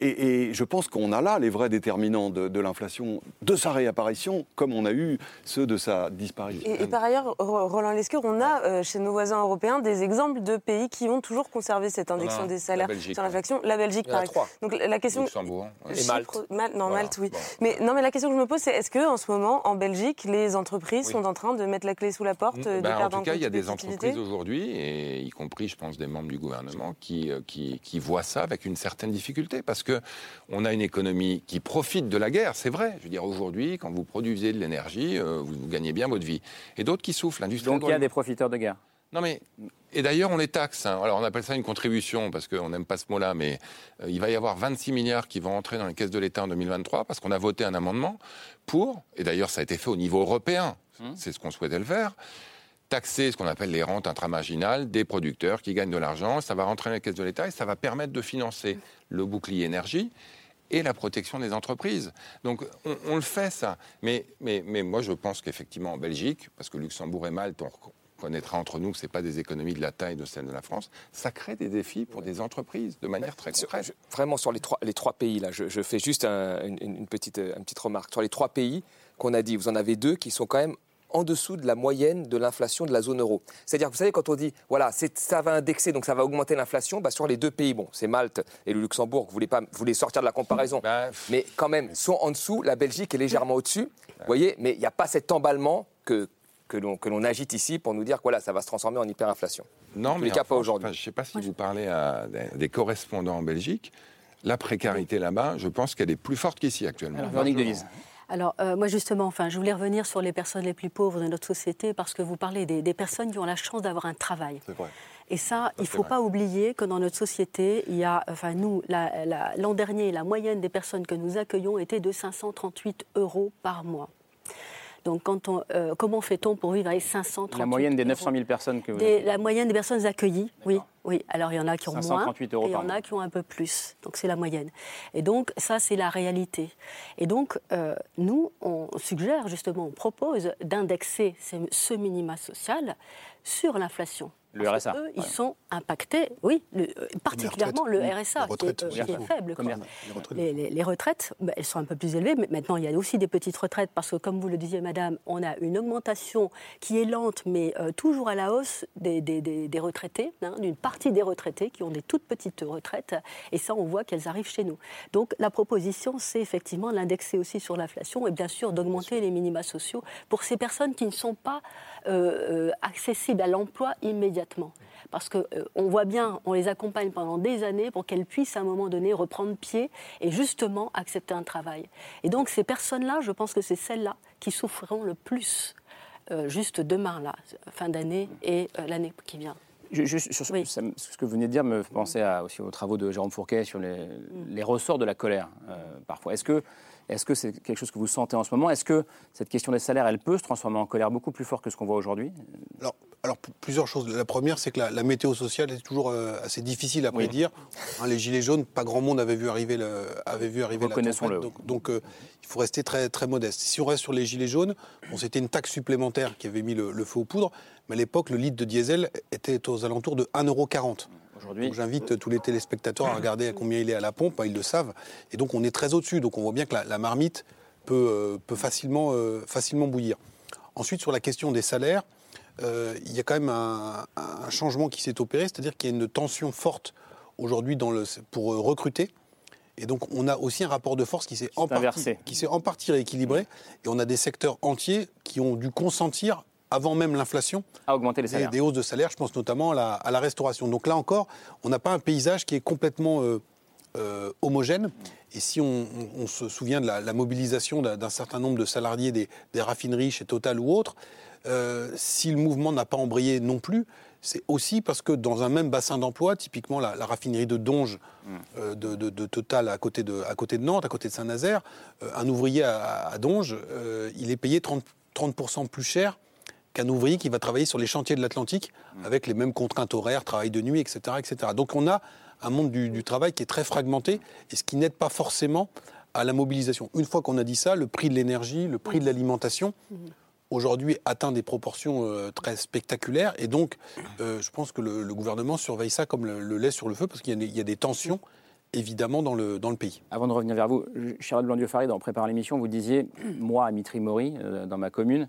Et, je pense qu'on a là les vrais déterminants de, l'inflation, de sa réapparition, comme on a eu ceux de sa disparition. Et, par ailleurs, Roland Lescure, on a euh, chez nos voisins européens des exemples de pays qui ont toujours conservé cette indexation des salaires sur l'inflation. La Belgique, par exemple. Donc la question. Luxembourg. Et Malte. non, Malte, oui. Mais, non, mais la question que je me pose, c'est est-ce qu'en ce moment, en Belgique, les entreprises sont en train de mettre la clé sous la porte, de ben, En tout cas, il y a des entreprises aujourd'hui, et y compris, je pense, des membres du gouvernement, qui, euh, qui, qui voient ça avec une certaine difficulté, parce que on a une économie qui profite de la guerre, c'est vrai. Je veux dire, aujourd'hui, quand vous produisez de l'énergie, euh, vous, gagnez bien votre vie. Et d'autres qui souffrent, l'industrie. Donc il y a des profiteurs de guerre. Non mais et d'ailleurs on les taxe. Hein. Alors on appelle ça une contribution parce qu'on n'aime pas ce mot-là, mais euh, il va y avoir 26 milliards qui vont entrer dans les caisses de l'État en 2023 parce qu'on a voté un amendement pour, et d'ailleurs ça a été fait au niveau européen, hum. c'est ce qu'on souhaitait le faire, taxer ce qu'on appelle les rentes intramarginales des producteurs qui gagnent de l'argent. Ça va rentrer dans les caisses de l'État et ça va permettre de financer le bouclier énergie et la protection des entreprises. Donc on, le fait ça. Mais, mais, mais moi je pense qu'effectivement en Belgique, parce que Luxembourg et Malte, on connaîtra entre nous que ce n'est pas des économies de la taille de celle de la France, ça crée des défis pour des entreprises de manière très concrète. Vraiment sur les trois, les trois pays, là, je, fais juste une, petite, une petite remarque. Sur les trois pays qu'on a dit, vous en avez deux qui sont quand même en dessous de la moyenne de l'inflation de la zone euro. C'est-à-dire, vous savez, quand on dit, voilà, ça va indexer, donc ça va augmenter l'inflation, bah, sur les deux pays, bon, c'est Malte et le Luxembourg, vous voulez, pas, voulez sortir de la comparaison, bah, mais quand même, sont en dessous, la Belgique est légèrement au-dessus, vous voyez, mais il n'y a pas cet emballement que, que l'on agite ici pour nous dire que voilà, ça va se transformer en hyperinflation. Non, mais cas, pas aujourd'hui. je ne sais pas si vous parlez à des, correspondants en Belgique. La précarité là-bas, je pense qu'elle est plus forte qu'ici actuellement. Alors, Véronique Delise. Alors, euh, moi, justement, enfin, je voulais revenir sur les personnes les plus pauvres de notre société parce que vous parlez des, personnes qui ont la chance d'avoir un travail. C'est vrai. Et ça, il ne faut pas oublier que dans notre société, il y a, enfin, nous, l'an dernier, la moyenne des personnes que nous accueillons était de 538 euros par mois. Donc, quand on, euh, comment fait-on pour vivre avec 538 La moyenne des 900 000 personnes que vous La moyenne des personnes accueillies, oui. Oui, alors il y en a qui ont moins et il y en a qui ont un peu plus. Donc c'est la moyenne. Et donc ça, c'est la réalité. Et donc euh, nous, on suggère justement, on propose d'indexer ce minima social sur l'inflation. Le RSA. Eux, ils sont impactés, oui, euh, particulièrement le RSA, qui, est, euh, faible. Les, retraites, bah, elles sont un peu plus élevées, mais maintenant il y a aussi des petites retraites, parce que comme vous le disiez, madame, on a une augmentation qui est lente, mais euh, toujours à la hausse des, retraités, hein, d'une partie des retraités qui ont des toutes petites retraites, et ça, on voit qu'elles arrivent chez nous. Donc la proposition, c'est effectivement l'indexer aussi sur l'inflation, et bien sûr d'augmenter les minima sociaux pour ces personnes qui ne sont pas accessibles à l'emploi immédiat parce qu'on euh, on voit bien, on les accompagne pendant des années pour qu'elles puissent à un moment donné reprendre pied et justement accepter un travail. Et donc ces personnes-là, je pense que c'est celles-là qui souffriront le plus euh, juste demain, là, fin d'année et euh, l'année qui vient. Juste sur ce que vous venez de dire me fait penser aussi aux travaux de Jérôme Fourquet sur les, mm. ressorts de la colère, parfois. Est-ce que est-ce que c'est quelque chose que vous sentez en ce moment? Est-ce que cette question des salaires, elle peut se transformer en colère beaucoup plus fort que ce qu'on voit aujourd'hui? Alors, alors, plusieurs choses. La première, c'est que la, météo sociale est toujours euh, assez difficile à prédire. Hein, les gilets jaunes, pas grand monde avait vu arriver, le, avait vu arriver la tempête. Donc, donc euh, il faut rester très, très modeste. Si on reste sur les gilets jaunes, bon, c'était une taxe supplémentaire qui avait mis le, feu aux poudres. Mais à l'époque, le litre de diesel était aux alentours de 1,40€. J'invite tous les téléspectateurs à regarder à combien il est à la pompe, hein, ils le savent. Et donc on est très au-dessus, donc on voit bien que la, marmite peut, euh, peut facilement, facilement bouillir. Ensuite, sur la question des salaires, euh, il y a quand même un, changement qui s'est opéré, c'est-à-dire qu'il y a une tension forte aujourd'hui pour euh, recruter. Et donc, on a aussi un rapport de force qui s'est en, partie, en partie rééquilibré. Et on a des secteurs entiers qui ont dû consentir, avant même l'inflation, à augmenter les salaires. Des, hausses de salaire. Je pense notamment à la, restauration. Donc là encore, on n'a pas un paysage qui est complètement euh, homogène. Et si on, se souvient de la, mobilisation d'un certain nombre de salariés des, des, raffineries chez Total ou autres, euh, si le mouvement n'a pas embrayé non plus, c'est aussi parce que dans un même bassin d'emploi, typiquement la, raffinerie de Donge euh, de, Total à côté de, à côté de Nantes, à côté de Saint-Nazaire, euh, un ouvrier à, Donge, il est payé 30%, 30 plus cher qu'un ouvrier qui va travailler sur les chantiers de l'Atlantique mm. avec les mêmes contraintes horaires, travail de nuit, etc. etc. Donc on a un monde du, travail qui est très fragmenté et ce qui n'aide pas forcément à la mobilisation. Une fois qu'on a dit ça, le prix de l'énergie, le prix de l'alimentation, mm aujourd'hui atteint des proportions euh, très spectaculaires. Et donc, euh, je pense que le, gouvernement surveille ça comme le, lait sur le feu, parce qu'il y, a des tensions évidemment dans le, dans le pays. Avant de revenir vers vous, Charlotte Blandieu-Farid, en préparant l'émission, vous disiez, moi, à Mitry-Maury, euh, dans ma commune,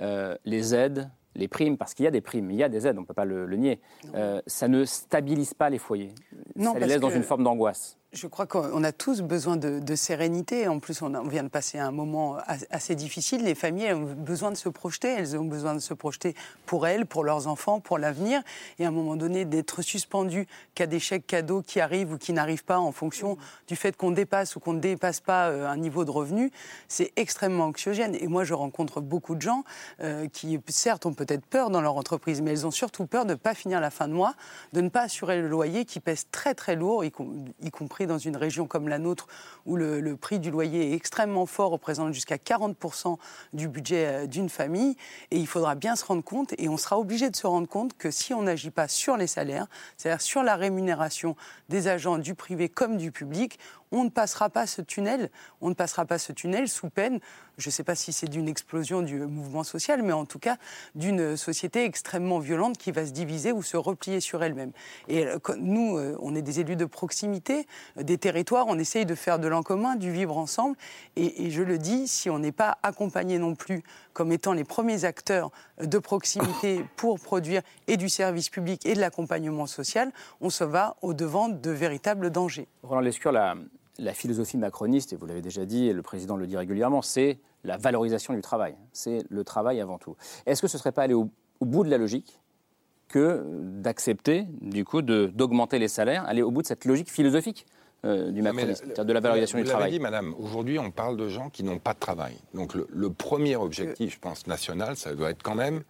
euh, les aides, les primes, parce qu'il y a des primes, il y a des aides, on ne peut pas le, nier, euh, ça ne stabilise pas les foyers. Non, ça les laisse dans une forme d'angoisse. Je crois qu'on a tous besoin de, sérénité. En plus, on, vient de passer un moment assez difficile. Les familles ont besoin de se projeter. Elles ont besoin de se projeter pour elles, pour leurs enfants, pour l'avenir. Et à un moment donné, d'être suspendues qu'à des chèques cadeaux qui arrivent ou qui n'arrivent pas en fonction du fait qu'on dépasse ou qu'on ne dépasse pas euh, un niveau de revenu, c'est extrêmement anxiogène. Et moi, je rencontre beaucoup de gens euh, qui, certes, ont peut-être peur dans leur entreprise, mais elles ont surtout peur de ne pas finir la fin de mois, de ne pas assurer le loyer qui pèse très très lourd, y compris dans une région comme la nôtre où le, prix du loyer est extrêmement fort, représente jusqu'à 40% du budget euh, d'une famille. Et il faudra bien se rendre compte, et on sera obligé de se rendre compte que si on n'agit pas sur les salaires, c'est-à-dire sur la rémunération des agents du privé comme du public, on ne passera pas ce tunnel, on ne passera pas ce tunnel sous peine, je ne sais pas si c'est d'une explosion du mouvement social, mais en tout cas d'une société extrêmement violente qui va se diviser ou se replier sur elle-même. Et euh, nous, euh, on est des élus de proximité, euh, des territoires, on essaye de faire de l'en commun, du vivre ensemble. Et, et je le dis, si on n'est pas accompagné non plus comme étant les premiers acteurs de proximité pour produire et du service public et de l'accompagnement social, on se va au-devant de véritables dangers. Roland Lescure, la, philosophie macroniste, et vous l'avez déjà dit, et le président le dit régulièrement, c'est la valorisation du travail. C'est le travail avant tout. Est-ce que ce ne serait pas aller au, bout de la logique que d'accepter, du coup, d'augmenter les salaires, aller au bout de cette logique philosophique euh, du macronisme, de la valorisation du travail. dit, madame, aujourd'hui, on parle de gens qui n'ont pas de travail. Donc, le, le, premier objectif, je pense, national, ça doit être quand même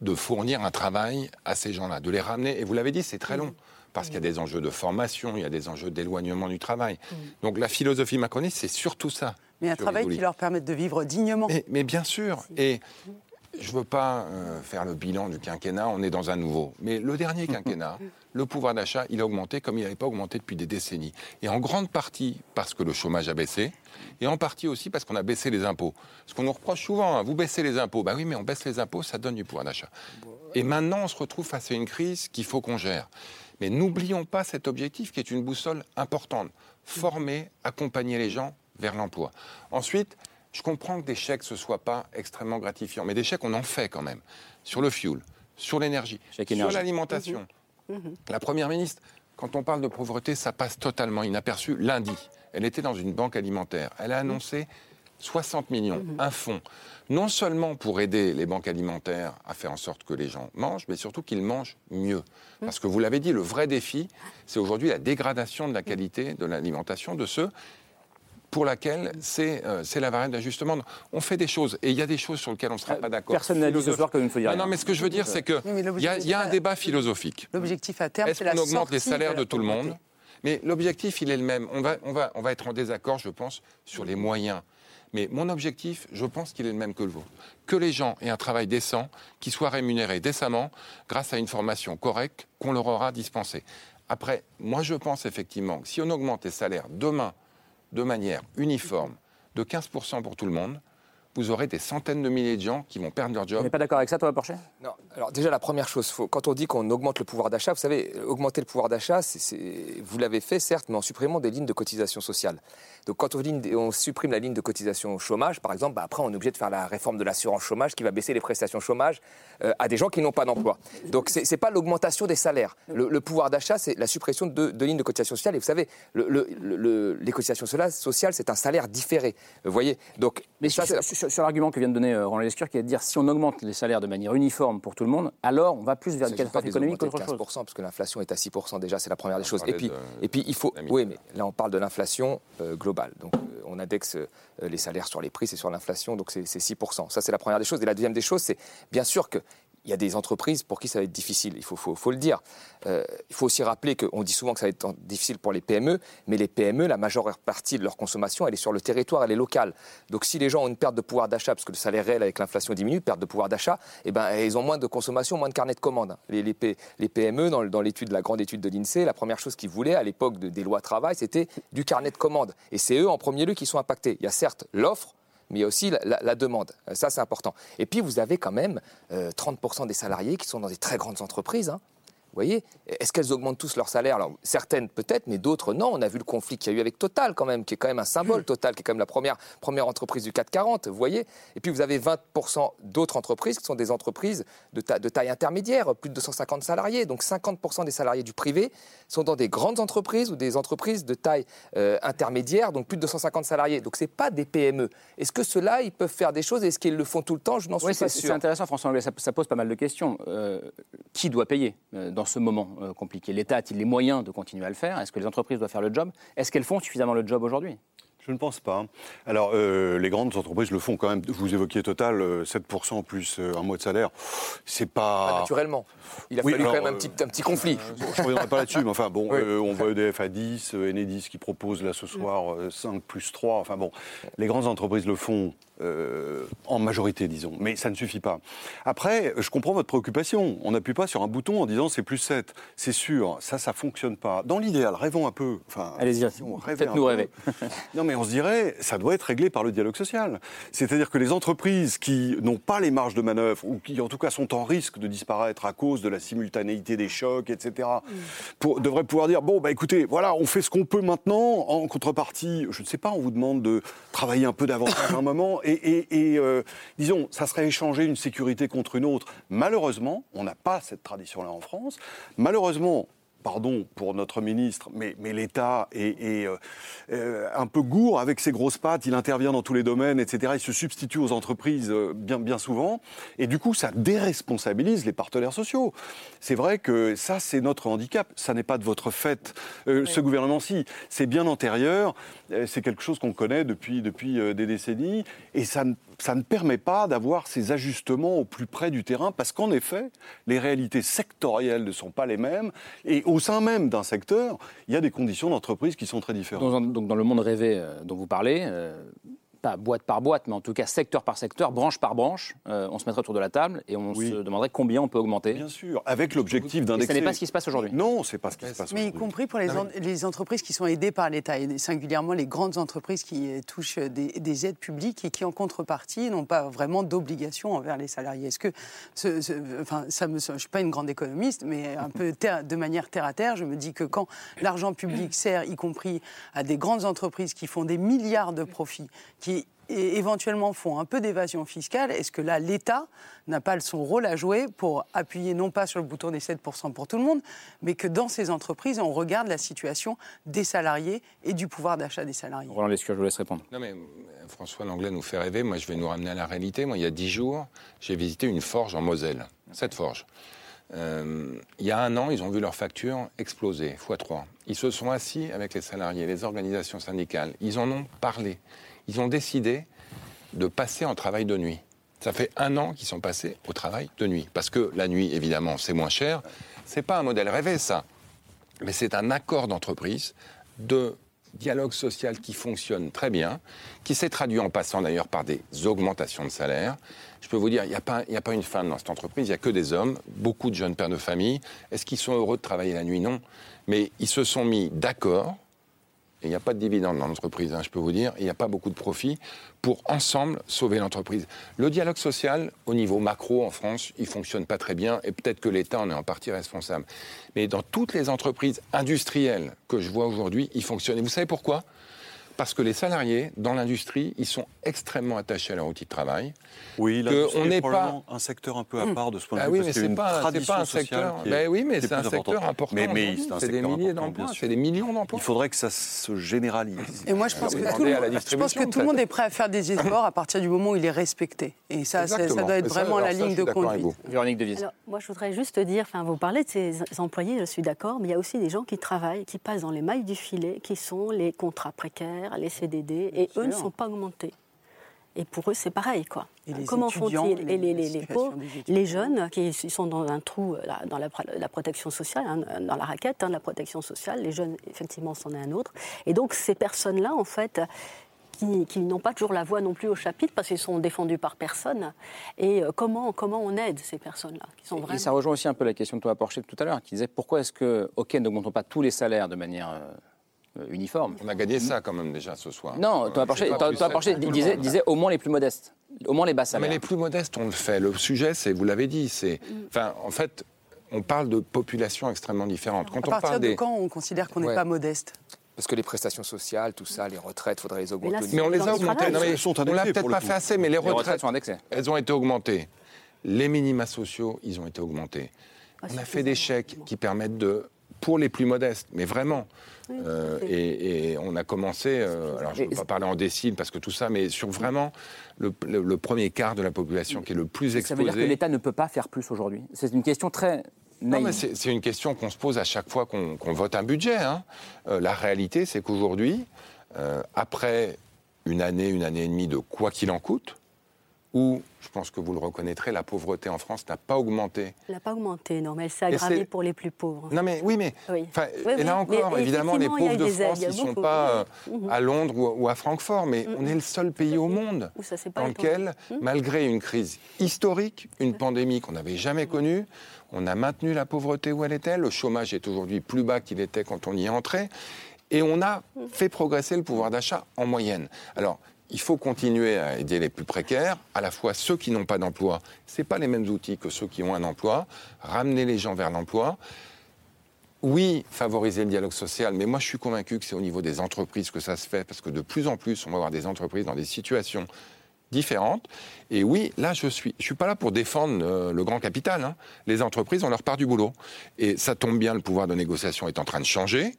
de fournir un travail à ces gens-là, de les ramener. Et vous l'avez dit, c'est très long parce qu'il y a des enjeux de formation, il y a des enjeux d'éloignement du travail. Donc la philosophie macroniste, c'est surtout ça. Mais un travail qui leur permette de vivre dignement. Mais, bien sûr. Et je ne veux pas euh, faire le bilan du quinquennat, on est dans un nouveau. Mais le dernier [laughs] quinquennat, le pouvoir d'achat, il a augmenté comme il n'avait pas augmenté depuis des décennies. Et en grande partie parce que le chômage a baissé, et en partie aussi parce qu'on a baissé les impôts. Ce qu'on nous reproche souvent, hein, vous baissez les impôts. Ben oui, mais on baisse les impôts, ça donne du pouvoir d'achat. Et maintenant, on se retrouve face à une crise qu'il faut qu'on gère. Mais n'oublions pas cet objectif qui est une boussole importante. Former, accompagner les gens vers l'emploi. Ensuite, je comprends que des chèques, ce ne soit pas extrêmement gratifiant, mais des chèques, on en fait quand même. Sur le fuel, sur l'énergie, sur l'alimentation. Mhm. Mhm. La Première ministre, quand on parle de pauvreté, ça passe totalement inaperçu. Lundi, elle était dans une banque alimentaire. Elle a annoncé 60 millions, mhm. un fonds non seulement pour aider les banques alimentaires à faire en sorte que les gens mangent, mais surtout qu'ils mangent mieux. Parce que vous l'avez dit, le vrai défi, c'est aujourd'hui la dégradation de la qualité de l'alimentation de ceux pour laquelle c'est euh, la variable d'ajustement. On fait des choses, et il y a des choses sur lesquelles on ne sera pas d'accord. Personne n'a dit ce soir que ne faut dire. Non, mais ce que je veux dire, c'est qu'il y, y, a un débat philosophique. L'objectif à terme, c'est la Est-ce qu'on augmente les salaires de, tout le monde mais l'objectif, il est le même. On va, on, va, on va être en désaccord, je pense, sur les moyens. Mais mon objectif, je pense qu'il est le même que le vôtre. Que les gens aient un travail décent, qui soit rémunéré décemment, grâce à une formation correcte qu'on leur aura dispensée. Après, moi je pense effectivement que si on augmente les salaires demain de manière uniforme de 15% pour tout le monde, vous aurez des centaines de milliers de gens qui vont perdre leur job. Tu n'es pas d'accord avec ça, toi, Porcher Non. Alors, déjà, la première chose, quand on dit qu'on augmente le pouvoir d'achat, vous savez, augmenter le pouvoir d'achat, vous l'avez fait, certes, mais en supprimant des lignes de cotisation sociale. Donc, quand on, supprime la ligne de cotisation chômage, par exemple, bah, après, on est obligé de faire la réforme de l'assurance chômage qui va baisser les prestations chômage euh, à des gens qui n'ont pas d'emploi. Donc, ce n'est pas l'augmentation des salaires. Le, pouvoir d'achat, c'est la suppression de, de, lignes de cotisation sociale. Et vous savez, les cotisations sociales, c'est un salaire différé. Vous voyez? Donc, mais ça, sur, l'argument que vient de donner euh, Roland Lescure, qui est de dire si on augmente les salaires de manière uniforme pour tout le monde, alors on va plus vers une catastrophe économique qu'autre chose. 15%, parce que l'inflation est à 6% déjà, c'est la première des choses. Et puis, et puis, il faut. Oui, mais là, on parle de l'inflation euh, globale. Donc, euh, on indexe les salaires sur les prix, c'est sur l'inflation, donc c'est 6%. Ça, c'est la première des choses. Et la deuxième des choses, c'est bien sûr que il y a des entreprises pour qui ça va être difficile, il faut, le dire. Euh, il faut aussi rappeler qu'on dit souvent que ça va être difficile pour les PME, mais les PME, la majeure partie de leur consommation, elle est sur le territoire, elle est locale. Donc si les gens ont une perte de pouvoir d'achat, parce que le salaire réel avec l'inflation diminue, perte de pouvoir d'achat, eh ben, ils ont moins de consommation, moins de carnet de commandes. Les, les, PME, dans, dans l'étude, la grande étude de l'INSEE, la première chose qu'ils voulaient à l'époque des lois travail, c'était du carnet de commandes. Et c'est eux en premier lieu qui sont impactés. Il y a certes l'offre, mais il y a aussi la, demande. Euh, ça, c'est important. Et puis, vous avez quand même 30% euh, des salariés qui sont dans des très grandes entreprises. Hein. Voyez Est-ce qu'elles augmentent tous leur salaire? Alors, certaines peut-être, mais d'autres non. On a vu le conflit qu'il y a eu avec Total, quand même, qui est quand même un symbole. Total, qui est quand même la première, première entreprise du 440, vous voyez Et puis, vous avez 20% d'autres entreprises qui sont des entreprises de, de taille intermédiaire, plus de 250 salariés. Donc, 50% des salariés du privé sont dans des grandes entreprises ou des entreprises de taille euh, intermédiaire, donc plus de 250 salariés. Donc, ce n'est pas des PME. Est-ce que ceux-là, ils peuvent faire des choses? Est-ce qu'ils le font tout le temps? Je n'en suis pas sûr. C'est intéressant, François Anglais. Ça, pose pas mal de questions. Euh, qui doit payer euh, dans ce moment compliqué L'État a-t-il les moyens de continuer à le faire? Est-ce que les entreprises doivent faire le job? Est-ce qu'elles font suffisamment le job aujourd'hui? Je ne pense pas. Alors, euh, les grandes entreprises le font quand même. Vous évoquiez Total, 7% euh, plus euh, un mois de salaire. C'est pas. Ah, naturellement. Il a fallu quand même un petit, un petit conflit. je ne reviendrai pas là-dessus, mais enfin, bon, on voit EDF à 10, Enedis qui propose là ce soir 5 plus 3. Enfin, bon, les grandes entreprises le font euh, en majorité, disons. Mais ça ne suffit pas. Après, je comprends votre préoccupation. On n'appuie pas sur un bouton en disant c'est plus 7. C'est sûr, ça, ça fonctionne pas. Dans l'idéal, rêvons un peu. Enfin, Allez-y, faites-nous rêver. [laughs] non, mais on se dirait, ça doit être réglé par le dialogue social. C'est-à-dire que les entreprises qui n'ont pas les marges de manœuvre, ou qui en tout cas sont en risque de disparaître à cause de la simultanéité des chocs, etc., pour, devraient pouvoir dire, bon, bah écoutez, voilà, on fait ce qu'on peut maintenant, en contrepartie, je ne sais pas, on vous demande de travailler un peu davantage à [coughs] un moment, et, euh, disons, ça serait échanger une sécurité contre une autre. Malheureusement, on n'a pas cette tradition-là en France. Malheureusement, pardon pour notre ministre, mais, mais l'État est, euh, euh, un peu gourd avec ses grosses pattes, il intervient dans tous les domaines, etc. Il se substitue aux entreprises bien, bien souvent, et du coup, ça déresponsabilise les partenaires sociaux. C'est vrai que ça, c'est notre handicap. Ça n'est pas de votre fait, ce gouvernement-ci. C'est bien antérieur, c'est quelque chose qu'on connaît depuis, depuis des décennies, et ça ne permet pas d'avoir ces ajustements au plus près du terrain, parce qu'en effet, les réalités sectorielles ne sont pas les mêmes, et au sein même d'un secteur, il y a des conditions d'entreprise qui sont très différentes. Donc, dans le monde rêvé euh, dont vous parlez, euh, pas boîte par boîte, mais en tout cas secteur par secteur, branche par branche, euh, on se mettrait autour de la table et on se demanderait combien on peut augmenter. Bien sûr, avec l'objectif d'indexer. Ce n'est pas ce qui se passe aujourd'hui. Non, c'est pas ce qui se passe. Mais y compris pour les, les, entreprises qui sont aidées par l'État et singulièrement les grandes entreprises qui euh, touchent des, aides publiques et qui en contrepartie n'ont pas vraiment d'obligation envers les salariés. Est-ce que, enfin, ça me, je suis pas une grande économiste, mais un peu [laughs] de manière terre à terre, je me dis que quand l'argent public sert, y compris à des grandes entreprises qui font des milliards de profits, qui et éventuellement font un peu d'évasion fiscale, est-ce que là, l'État n'a pas son rôle à jouer pour appuyer non pas sur le bouton des 7% pour tout le monde, mais que dans ces entreprises, on regarde la situation des salariés et du pouvoir d'achat des salariés? Roland Lescure, je vous laisse répondre. Non mais euh, François Langlais nous fait rêver. Moi, je vais nous ramener à la réalité. Moi, il y a dix jours, j'ai visité une forge en Moselle. Cette forge. Euh, il y a un an, ils ont vu leur facture exploser, x3. Ils se sont assis avec les salariés, les organisations syndicales. Ils en ont parlé ils ont décidé de passer en travail de nuit. Ça fait un an qu'ils sont passés au travail de nuit. Parce que la nuit, évidemment, c'est moins cher. C'est pas un modèle rêvé, ça. Mais c'est un accord d'entreprise de dialogue social qui fonctionne très bien, qui s'est traduit en passant d'ailleurs par des augmentations de salaire. Je peux vous dire, il n'y a, pas, a pas une femme dans cette entreprise, il n'y a que des hommes, beaucoup de jeunes pères de famille. Est-ce qu'ils sont heureux de travailler la nuit? Non. Mais ils se sont mis d'accord il n'y a pas de dividende dans l'entreprise, hein, je peux vous dire, il n'y a pas beaucoup de profit pour ensemble sauver l'entreprise. Le dialogue social, au niveau macro en France, il ne fonctionne pas très bien et peut-être que l'État en est en partie responsable. Mais dans toutes les entreprises industrielles que je vois aujourd'hui, il fonctionne. Et vous savez pourquoi? Parce que les salariés dans l'industrie, ils sont extrêmement attachés à leur outil de travail. Oui, l'industrie on n'est pas un secteur un peu à part de ce point de ah vue. oui, mais c'est pas, pas un secteur. Ben oui, mais c'est un secteur important. Mais, mais c'est des milliers d'emplois, c'est des millions d'emplois. Il faudrait que ça se généralise. Et moi, je pense, que tout, le, je pense que tout le monde est prêt à faire des efforts à partir du moment où il est respecté. Et ça, ça doit être vraiment la ligne de conduite. Véronique Devise. Moi, je voudrais juste dire, enfin, vous parlez de ces employés, je suis d'accord, mais il y a aussi des gens qui travaillent, qui passent dans les mailles du filet, qui sont les contrats précaires, les CDD, et eux ne sont pas augmentés. Et pour eux, c'est pareil, quoi. Comment font-ils Et les, les, pauvres, les jeunes qui sont dans un trou euh, dans la, protection sociale, hein, dans la raquette de hein, la protection sociale, les jeunes, effectivement, c'en est un autre. Et donc, ces personnes-là, en fait, qui, n'ont pas toujours la voix non plus au chapitre parce qu'ils sont défendus par personne. Et euh, comment, comment on aide ces personnes-là qui sont vraiment... Et ça rejoint aussi un peu la question de Thomas Porcher tout à l'heure, qui disait pourquoi est-ce que, OK, n'augmentons pas tous les salaires de manière euh, uniforme. On a gagné ça quand même déjà ce soir. Non, Thomas Porcher, disait, disait, au moins les plus modestes, au moins les bas salaires. Mais les plus modestes, on le fait. Le sujet, c'est, vous l'avez dit, c'est, mm. enfin, en fait, on parle de populations extrêmement différentes. Quand à partir parle de quand on considère qu'on n'est pas modeste? Parce que les prestations sociales, tout ça, les retraites, il faudrait les augmenter. Mais, on les a augmentées. on l'a peut-être pas fait assez, mais les retraites, sont indexées. Elles ont été augmentées. Les minima sociaux, ils ont été augmentés. Ah, on a fait des chèques qui permettent de, pour les plus modestes, mais vraiment. Euh, et, on a commencé, euh, alors je ne veux pas parler en décile parce que tout ça, mais sur vraiment le, premier quart de la population qui est le plus exposé. Ça veut dire que l'État ne peut pas faire plus aujourd'hui C'est une question très c'est une question qu'on se pose à chaque fois qu'on vote un budget. Hein. Euh, la réalité, c'est qu'aujourd'hui, euh, après une année, une année et demie de quoi qu'il en coûte, où, je pense que vous le reconnaîtrez, la pauvreté en France n'a pas augmenté. Elle n'a pas augmenté, non, mais elle s'est aggravée pour les plus pauvres. Non, mais oui, mais. et là encore, évidemment, les pauvres de France, ils ne sont pas euh, mhm. à Londres ou, à Francfort, mais on est le seul pays au monde dans lequel, malgré une crise historique, une pandémie qu'on n'avait jamais connue, on a maintenu la pauvreté où elle était. Le chômage est aujourd'hui plus bas qu'il était quand on y est entré. Et on a fait progresser le pouvoir d'achat en moyenne. Alors, il faut continuer à aider les plus précaires, à la fois ceux qui n'ont pas d'emploi. Ce pas les mêmes outils que ceux qui ont un emploi. Ramener les gens vers l'emploi. Oui, favoriser le dialogue social, mais moi je suis convaincu que c'est au niveau des entreprises que ça se fait, parce que de plus en plus, on va avoir des entreprises dans des situations différentes. Et oui, là, je suis, je suis pas là pour défendre euh, le grand capital. Hein. Les entreprises ont leur part du boulot. Et ça tombe bien, le pouvoir de négociation est en train de changer.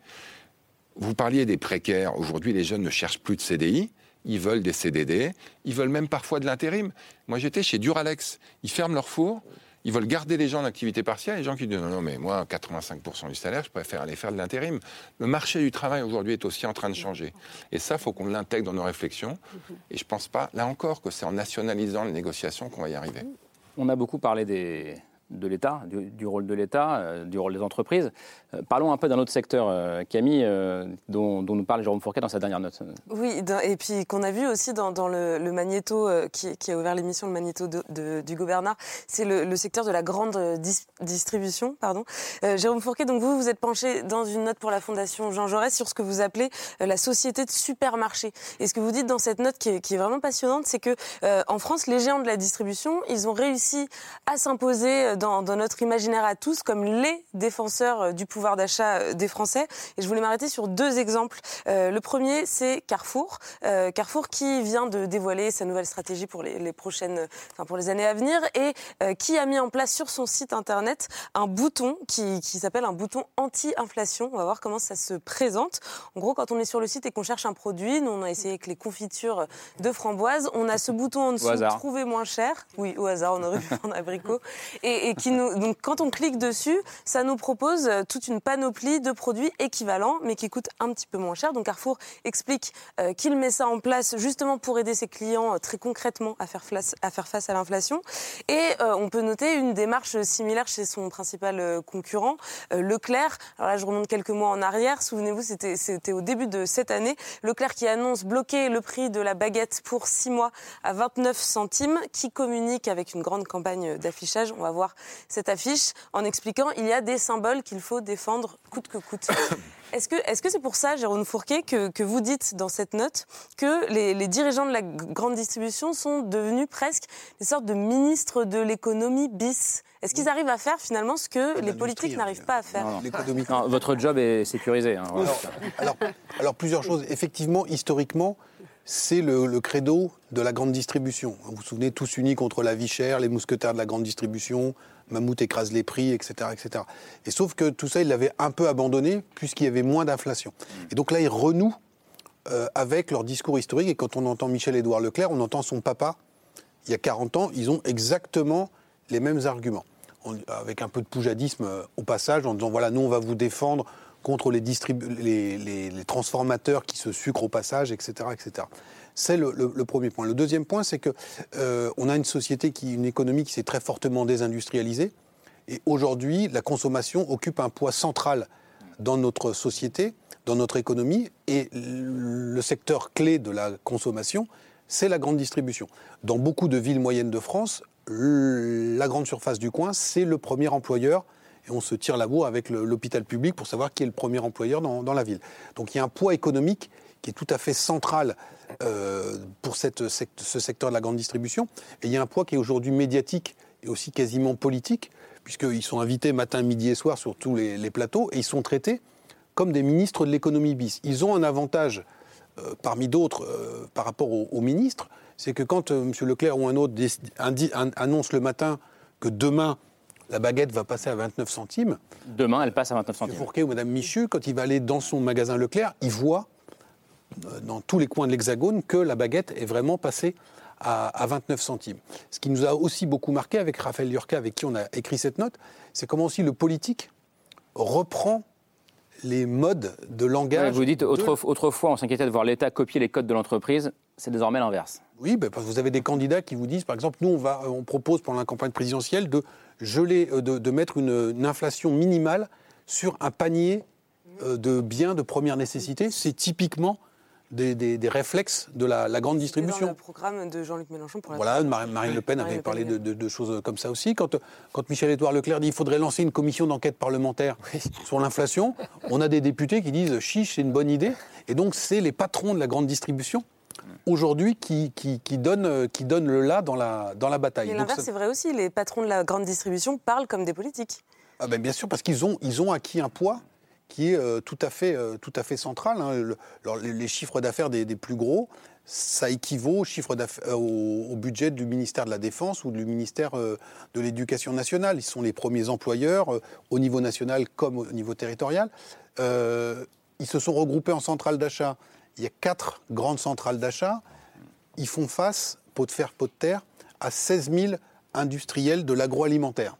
Vous parliez des précaires. Aujourd'hui, les jeunes ne cherchent plus de CDI. Ils veulent des CDD. Ils veulent même parfois de l'intérim. Moi, j'étais chez Duralex. Ils ferment leur four. Ils veulent garder les gens en activité partielle, les gens qui disent non, mais moi, 85% du salaire, je préfère aller faire de l'intérim. Le marché du travail aujourd'hui est aussi en train de changer. Et ça, il faut qu'on l'intègre dans nos réflexions. Et je ne pense pas, là encore, que c'est en nationalisant les négociations qu'on va y arriver. On a beaucoup parlé des, de l'État, du, rôle de l'État, euh, du rôle des entreprises. Euh, parlons un peu d'un autre secteur, euh, Camille, dont, nous parle Jérôme Fourquet dans sa dernière note. Oui, et puis qu'on a vu aussi dans, le, magnéto qui, a ouvert l'émission, le magnéto de, du Bernard, c'est le, secteur de la grande distribution. Pardon. Jérôme Fourquet, donc vous, vous êtes penché dans une note pour la Fondation Jean Jaurès sur ce que vous appelez la société de supermarché. Et ce que vous dites dans cette note qui est, qui est vraiment passionnante, c'est que en France, les géants de la distribution, ils ont réussi à s'imposer dans, notre imaginaire à tous comme les défenseurs euh, du pouvoir d'achat euh, des Français. Et je voulais m'arrêter sur deux exemples. Euh, le premier, c'est Carrefour. Carrefour qui vient de dévoiler sa nouvelle stratégie pour les, prochaines, enfin pour les années à venir et qui a mis en place sur son site internet un bouton qui, qui s'appelle un bouton anti-inflation. On va voir comment ça se présente. En gros, quand on est sur le site et qu'on cherche un produit, nous on a essayé avec les confitures de framboise, on a ce bouton en dessous, trouver moins cher. Oui, au hasard, on aurait pu prendre abricot. Et, et qui nous, donc quand on clique dessus, ça nous propose euh, toute une panoplie de produits équivalents, mais qui coûtent un petit peu moins cher. Donc Carrefour explique euh, qu'il met ça en place justement pour aider ses clients euh, très concrètement à faire face à, faire face à l'inflation. Et on peut noter une démarche similaire chez son principal concurrent, Leclerc. Alors là, je remonte quelques mois en arrière. Souvenez-vous, c'était au début de cette année. Leclerc qui annonce bloquer le prix de la baguette pour 6 mois à 29 centimes, qui communique avec une grande campagne d'affichage. On va voir cette affiche en expliquant il y a des symboles qu'il faut défendre coûte que coûte. [coughs] Est-ce que c'est -ce c'est pour ça, Jérôme Fourquet, que, que, vous dites dans cette note que les, dirigeants de la grande distribution sont devenus presque des sortes de ministres de l'économie bis? Est-ce qu'ils arrivent à faire finalement ce que les politiques hein, n'arrivent pas à faire? Non, Votre job est sécurisé. Hein, alors, alors, plusieurs choses. Effectivement, historiquement, c'est le, credo de la grande distribution. Vous vous souvenez, tous unis contre la vie chère, les mousquetaires de la grande distribution, Mammouth écrase les prix, etc. etc. Et sauf que tout ça, il l'avait un peu abandonné puisqu'il y avait moins d'inflation. Et donc là, ils renouent euh, avec leur discours historique. Et quand on entend Michel-Édouard Leclerc, on entend son papa, il y a 40 ans, ils ont exactement les mêmes arguments. avec un peu de poujadisme euh, au passage, en disant voilà, nous, on va vous défendre contre les, les, les, transformateurs qui se sucrent au passage, etc. etc. C'est le, premier point. Le deuxième point, c'est que euh, on a une société qui, une économie qui s'est très fortement désindustrialisée. Et aujourd'hui, la consommation occupe un poids central dans notre société, dans notre économie. Et le secteur clé de la consommation, c'est la grande distribution. Dans beaucoup de villes moyennes de France, la grande surface du coin, c'est le premier employeur. Et on se tire la bourre avec l'hôpital public pour savoir qui est le premier employeur dans, la ville. Donc il y a un poids économique qui est tout à fait central euh, pour ce secteur de la grande distribution. Et il y a un poids qui est aujourd'hui médiatique et aussi quasiment politique, puisqu'ils sont invités matin, midi et soir sur tous les, plateaux, et ils sont traités comme des ministres de l'économie bis. Ils ont un avantage euh, parmi d'autres euh, par rapport aux, ministres, c'est que quand M. Leclerc ou un autre annonce le matin que demain la baguette va passer à 29 centimes, Demain, elle passe à 29 M. centimes. Fourquet ou Mme Michu, quand il va aller dans son magasin Leclerc, il voit euh, dans tous les coins de l'Hexagone que la baguette est vraiment passée à, à 29 centimes. Ce qui nous a aussi beaucoup marqué avec Raphaël Lurka, avec qui on a écrit cette note, c'est comment aussi le politique reprend les modes de langage. vous dites de- autrefois, autrefois, on s'inquiétait de voir l'État copier les codes de l'entreprise. C'est désormais l'inverse. Oui, ben, parce que vous avez des candidats qui vous disent, par exemple, nous, on, va, on propose pendant la campagne présidentielle de geler, euh, de, de mettre une, une inflation minimale sur un panier euh, de biens de première nécessité. C'est typiquement des, des- des réflexes de la, la grande C'est dans distribution. le programme de Jean-Luc Mélenchon pour la Voilà, Mar- Marine Le Pen Marine avait Le Pen, parlé de, de- de choses comme ça aussi. Quand, quand Michel-Édouard Leclerc dit qu'il faudrait lancer une commission d'enquête parlementaire sur l'inflation, on a des députés qui disent chiche, c'est une bonne idée. Et donc, c'est les patrons de la grande distribution aujourd'hui qui, qui, qui donnent, qui donnent le là dans la, dans la bataille. Et l'inverse, c'est vrai aussi. Les patrons de la grande distribution parlent comme des politiques. Ah ben, bien sûr, parce qu'ils ont, ils ont acquis un poids qui est euh, tout, à fait, euh, tout à fait central. hein. Le- alors, les, chiffres d'affaires des, des plus gros, ça équivaut au, chiffre d'aff- euh, au, au budget du ministère de la Défense ou du ministère de l'Éducation nationale. Ils sont les premiers employeurs au niveau national comme au niveau territorial. Ils se sont regroupés en centrales d'achat. Il y a quatre grandes centrales d'achat. Ils font face, pot de fer, pot de terre, à 16 000 industriels de l'agroalimentaire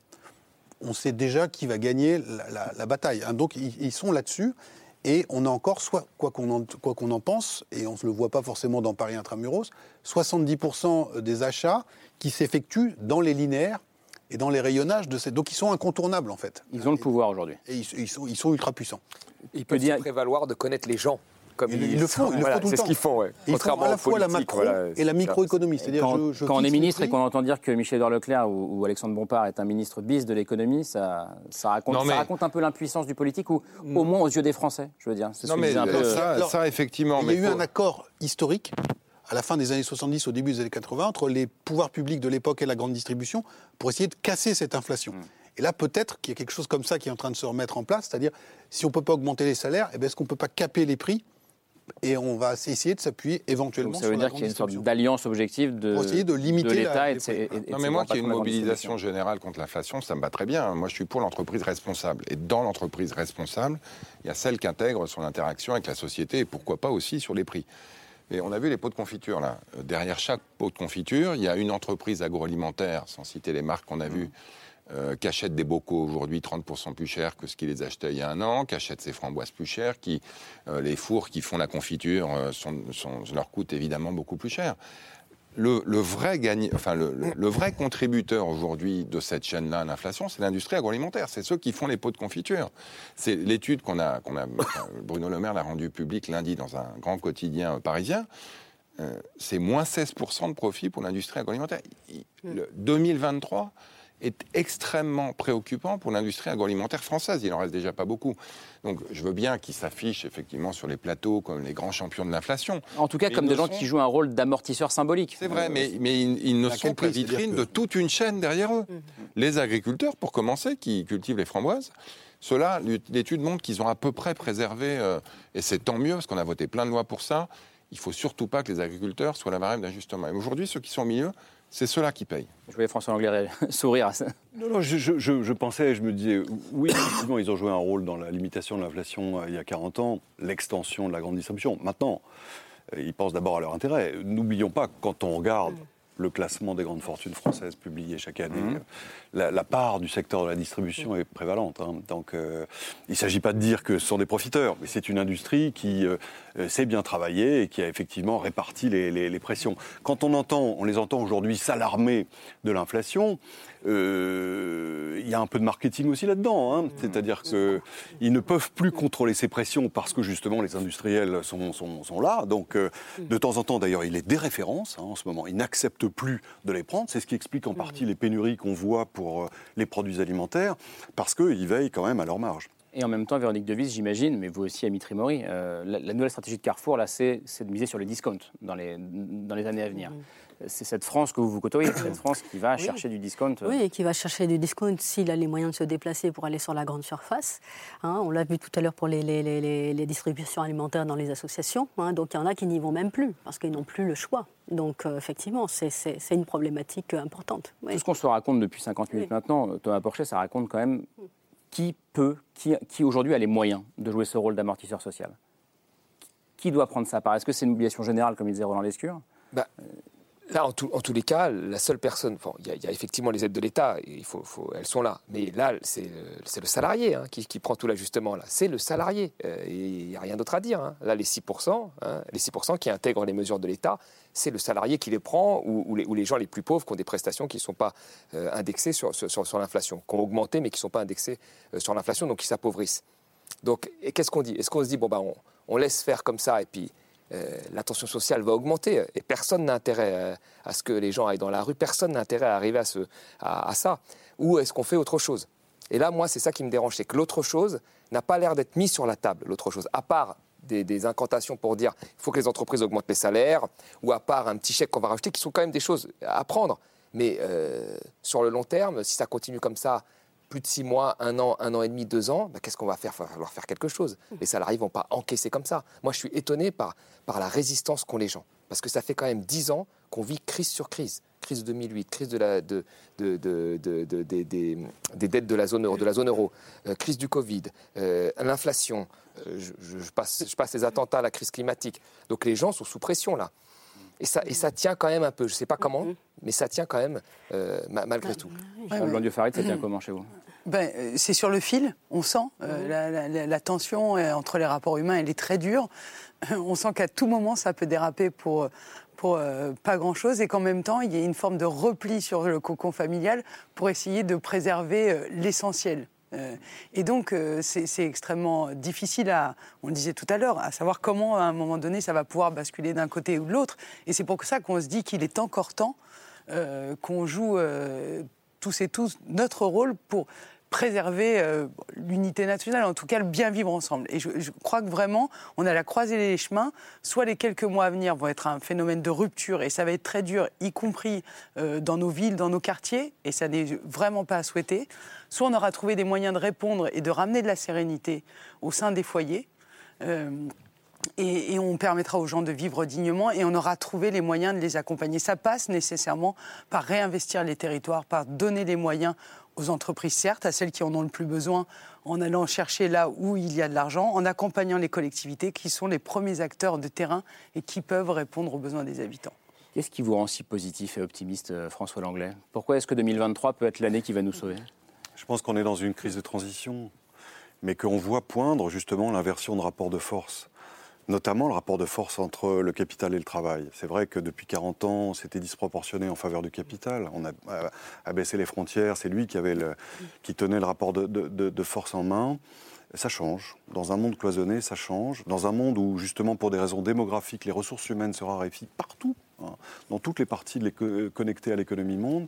on sait déjà qui va gagner la, la- la bataille. hein. Donc ils, ils sont là-dessus. Et on a encore, soit, quoi qu'on en, quoi qu'on en pense, et on ne le voit pas forcément dans Paris Intramuros, 70% des achats qui s'effectuent dans les linéaires et dans les rayonnages de ces. Donc ils sont incontournables en fait. Ils ont le pouvoir aujourd'hui. Et ils, ils sont, ils sont ultra puissants. Ils peuvent se prévaloir de connaître les gens. Comme Ils, ils le font, ils le Voilà, font tout le C'est temps. ce qu'ils font, ouais. Ils font à la fois la macro voilà, et la microéconomie. C'est-à-dire, Quand, je, je quand on est ministre et qu'on entend dire que Michel-Édouard Leclerc ou, ou Alexandre Bompard est un ministre bis de l'économie, ça, ça, raconte, ça Mm. un peu l'impuissance du politique, ou au moins aux yeux des Français, je veux dire. C'est ce Non, que mais disait un peu, ça, ça, effectivement. Il y a eu faut- un accord historique à la fin des années 70, au début des années 80, entre les pouvoirs publics de l'époque et la grande distribution pour essayer de casser cette inflation. Et là, peut-être qu'il y a quelque chose comme ça qui est en train de se remettre en place, c'est-à-dire si on ne peut pas augmenter les salaires, eh bien, est-ce qu'on ne peut pas caper les prix et on va essayer de s'appuyer éventuellement donc ça veut sur dire qu'il y a une sorte d'alliance objective de, Pour essayer de limiter l'État et, de ses- et- Non, mais moi, qu'il y ait une mobilisation générale contre l'inflation, ça me va très bien. Moi, je suis pour l'entreprise responsable. Et dans l'entreprise responsable, il y a celle qui intègre son interaction avec la société et pourquoi pas aussi sur les prix. Et on a vu les pots de confiture, là. Euh, Derrière chaque pot de confiture, il y a une entreprise agroalimentaire, sans citer les marques qu'on a vues, euh, qui achète des bocaux aujourd'hui 30% plus cher que ce qu'ils les achetaient il y a un an, qui achète ses framboises plus chères, qui, euh, les fours qui font la confiture euh, sont, leur coûtent évidemment beaucoup plus cher. Le, vrai gagne, enfin le, vrai contributeur aujourd'hui de cette chaîne-là à l'inflation, c'est l'industrie agroalimentaire. C'est ceux qui font les pots de confiture. C'est l'étude qu'on a, Bruno Le Maire l'a rendue publique lundi dans un grand quotidien parisien. Euh, c'est moins 16% de profit pour l'industrie agroalimentaire. Il- le 2023 est extrêmement préoccupant pour l'industrie agroalimentaire française. Il en reste déjà pas beaucoup. Donc je veux bien qu'ils s'affichent effectivement sur les plateaux comme les grands champions de l'inflation. En tout cas, Mais comme des ne gens sont- qui jouent un rôle d'amortisseur symbolique. C'est vrai, mais, mais ils, ils ne sont que vitrine que- de toute une chaîne derrière eux. Les agriculteurs, pour commencer, qui cultivent les framboises, ceux-là, l'étude montre qu'ils ont à peu près préservé, euh, et c'est tant mieux, parce qu'on a voté plein de lois pour ça, il faut surtout pas que les agriculteurs soient la variable d'ajustement. Et aujourd'hui, ceux qui sont au milieu, c'est ceux-là qui payent. Je voyais François Anglais [laughs] sourire à ça. Non, non, je, je- je- je pensais, je me disais, oui, effectivement, ils ont joué un rôle dans la limitation de l'inflation euh, il y a 40 ans, l'extension de la grande distribution. Maintenant, euh, ils pensent d'abord à leur intérêt. N'oublions pas, que quand on regarde le classement des grandes fortunes françaises publié chaque année, Mhm. la, la part du secteur de la distribution est prévalente. hein. Donc, euh, il ne s'agit pas de dire que ce sont des profiteurs, mais c'est une industrie qui euh, euh, sait bien travailler et qui a effectivement réparti les, les- les pressions. Quand on entend, on les entend aujourd'hui s'alarmer de l'inflation, il y a un peu de marketing aussi là-dedans. hein. C'est-à-dire qu'ils ne peuvent plus contrôler ces pressions parce que justement les industriels sont, sont- sont là. Donc euh, de temps en temps, d'ailleurs, il les déréférence hein, en ce moment. Ils n'acceptent plus de les prendre. C'est ce qui explique en partie les pénuries qu'on voit pour euh, les produits alimentaires parce qu'ils veillent quand même à leur marge. Et en même temps, Véronique Devis, j'imagine, mais vous aussi, Amitri Mori, euh, la, la, nouvelle stratégie de Carrefour, là, c'est de miser sur les discounts dans les, dans les années à venir. Mmh c'est cette France que vous vous côtoyez, [coughs] cette France qui va chercher du discount. Euh. Oui, et qui va chercher du discount s'il a les moyens de se déplacer pour aller sur la grande surface. Hein. on l'a vu tout à l'heure pour les, les, distributions alimentaires dans les associations. Hein. donc il y en a qui n'y vont même plus parce qu'ils n'ont plus le choix. Donc euh, effectivement, c'est une problématique euh, importante. Tout ce qu'on se raconte depuis 50 minutes maintenant, Thomas Porcher, ça raconte quand même qui peut, qui, qui aujourd'hui a les moyens de jouer ce rôle d'amortisseur social Qui doit prendre sa part? Est-ce que c'est une obligation générale, comme il disait Roland Lescure? Bah, Là, en, tous les cas, la seule personne, il y, a effectivement les aides de l'État, elles sont là. Mais là, c'est le, salarié hein, qui, prend tout l'ajustement. C'est le salarié. Euh, il n'y a rien d'autre à dire. Hein. Là, les 6%, hein, les 6 qui intègrent les mesures de l'État, c'est le salarié qui les prend ou, les, gens les plus pauvres qui ont des prestations qui ne sont pas euh, indexées sur, l'inflation, qui ont augmenté mais qui ne sont pas indexées euh, sur l'inflation, donc qui s'appauvrissent. Donc, qu'est-ce qu'on dit? Est-ce qu'on se dit bon ben, on laisse faire comme ça et puis la tension sociale va augmenter et personne n'a intérêt euh, à, ce que les gens aillent dans la rue, personne n'a intérêt à arriver à, ça. Ou est-ce qu'on fait autre chose? Et là, moi, c'est ça qui me dérange, c'est que l'autre chose n'a pas l'air d'être mise sur la table, l'autre chose, à part des, incantations pour dire il faut que les entreprises augmentent les salaires, ou à part un petit chèque qu'on va rajouter, qui sont quand même des choses à prendre. Mais euh, sur le long terme, si ça continue comme ça, plus de six mois, un an, un an et demi, deux ans, bah, qu'est-ce qu'on va faire? Il va falloir faire quelque chose. Les salariés ne vont pas encaisser comme ça. Moi, je suis étonné par, par la résistance qu'ont les gens. Parce que ça fait quand même dix ans qu'on vit crise sur crise. Crise de 2008, crise de la, de, de, de, des, dettes de la zone euro, de la zone euro euh, crise du Covid, euh, l'inflation, euh, je, je, passe, je passe les attentats, la crise climatique. Donc les gens sont sous pression là. Et ça, et ça tient quand même un peu. Je ne sais pas comment, mm-hmm. mais ça tient quand même euh, malgré tout. Ouais, Farid, ça tient comment chez vous? Ben, euh, C'est sur le fil, on sent. Euh, mm-hmm. la, tension entre les rapports humains, elle est très dure. [laughs] On sent qu'à tout moment, ça peut déraper pour, pour pas grand-chose et qu'en même temps, il y a une forme de repli sur le cocon familial pour essayer de préserver l'essentiel. Euh, et donc, euh, c'est extrêmement difficile à, on le disait tout à l'heure, à savoir comment, à un moment donné, ça va pouvoir basculer d'un côté ou de l'autre. Et c'est pour ça qu'on se dit qu'il est encore temps euh, qu'on joue tous et tous notre rôle pour préserver euh, l'unité nationale, en tout cas le bien vivre ensemble. Et je, crois que vraiment, on a la croisée des chemins. Soit les quelques mois à venir vont être un phénomène de rupture, et ça va être très dur, y compris euh, dans nos villes, dans nos quartiers, et ça n'est vraiment pas à souhaiter. Soit on aura trouvé des moyens de répondre et de ramener de la sérénité au sein des foyers. Euh, et, et, on permettra aux gens de vivre dignement et on aura trouvé les moyens de les accompagner. Ça passe nécessairement par réinvestir les territoires, par donner les moyens aux entreprises, certes, à celles qui en ont le plus besoin, en allant chercher là où il y a de l'argent, en accompagnant les collectivités qui sont les premiers acteurs de terrain et qui peuvent répondre aux besoins des habitants. Qu'est-ce qui vous rend si positif et optimiste, euh, François Langlais? Pourquoi est-ce que 2023 peut être l'année qui va nous sauver? Je pense qu'on est dans une crise de transition, mais qu'on voit poindre justement l'inversion de rapport de force notamment le rapport de force entre le capital et le travail. C'est vrai que depuis 40 ans, c'était disproportionné en faveur du capital. On a abaissé les frontières, c'est lui qui, tenait le rapport de, force en main. Ça change. Dans un monde cloisonné, ça change. Dans un monde où, justement, pour des raisons démographiques, les ressources humaines se raréfient partout, Hein, dans toutes les parties connectées à l'économie monde.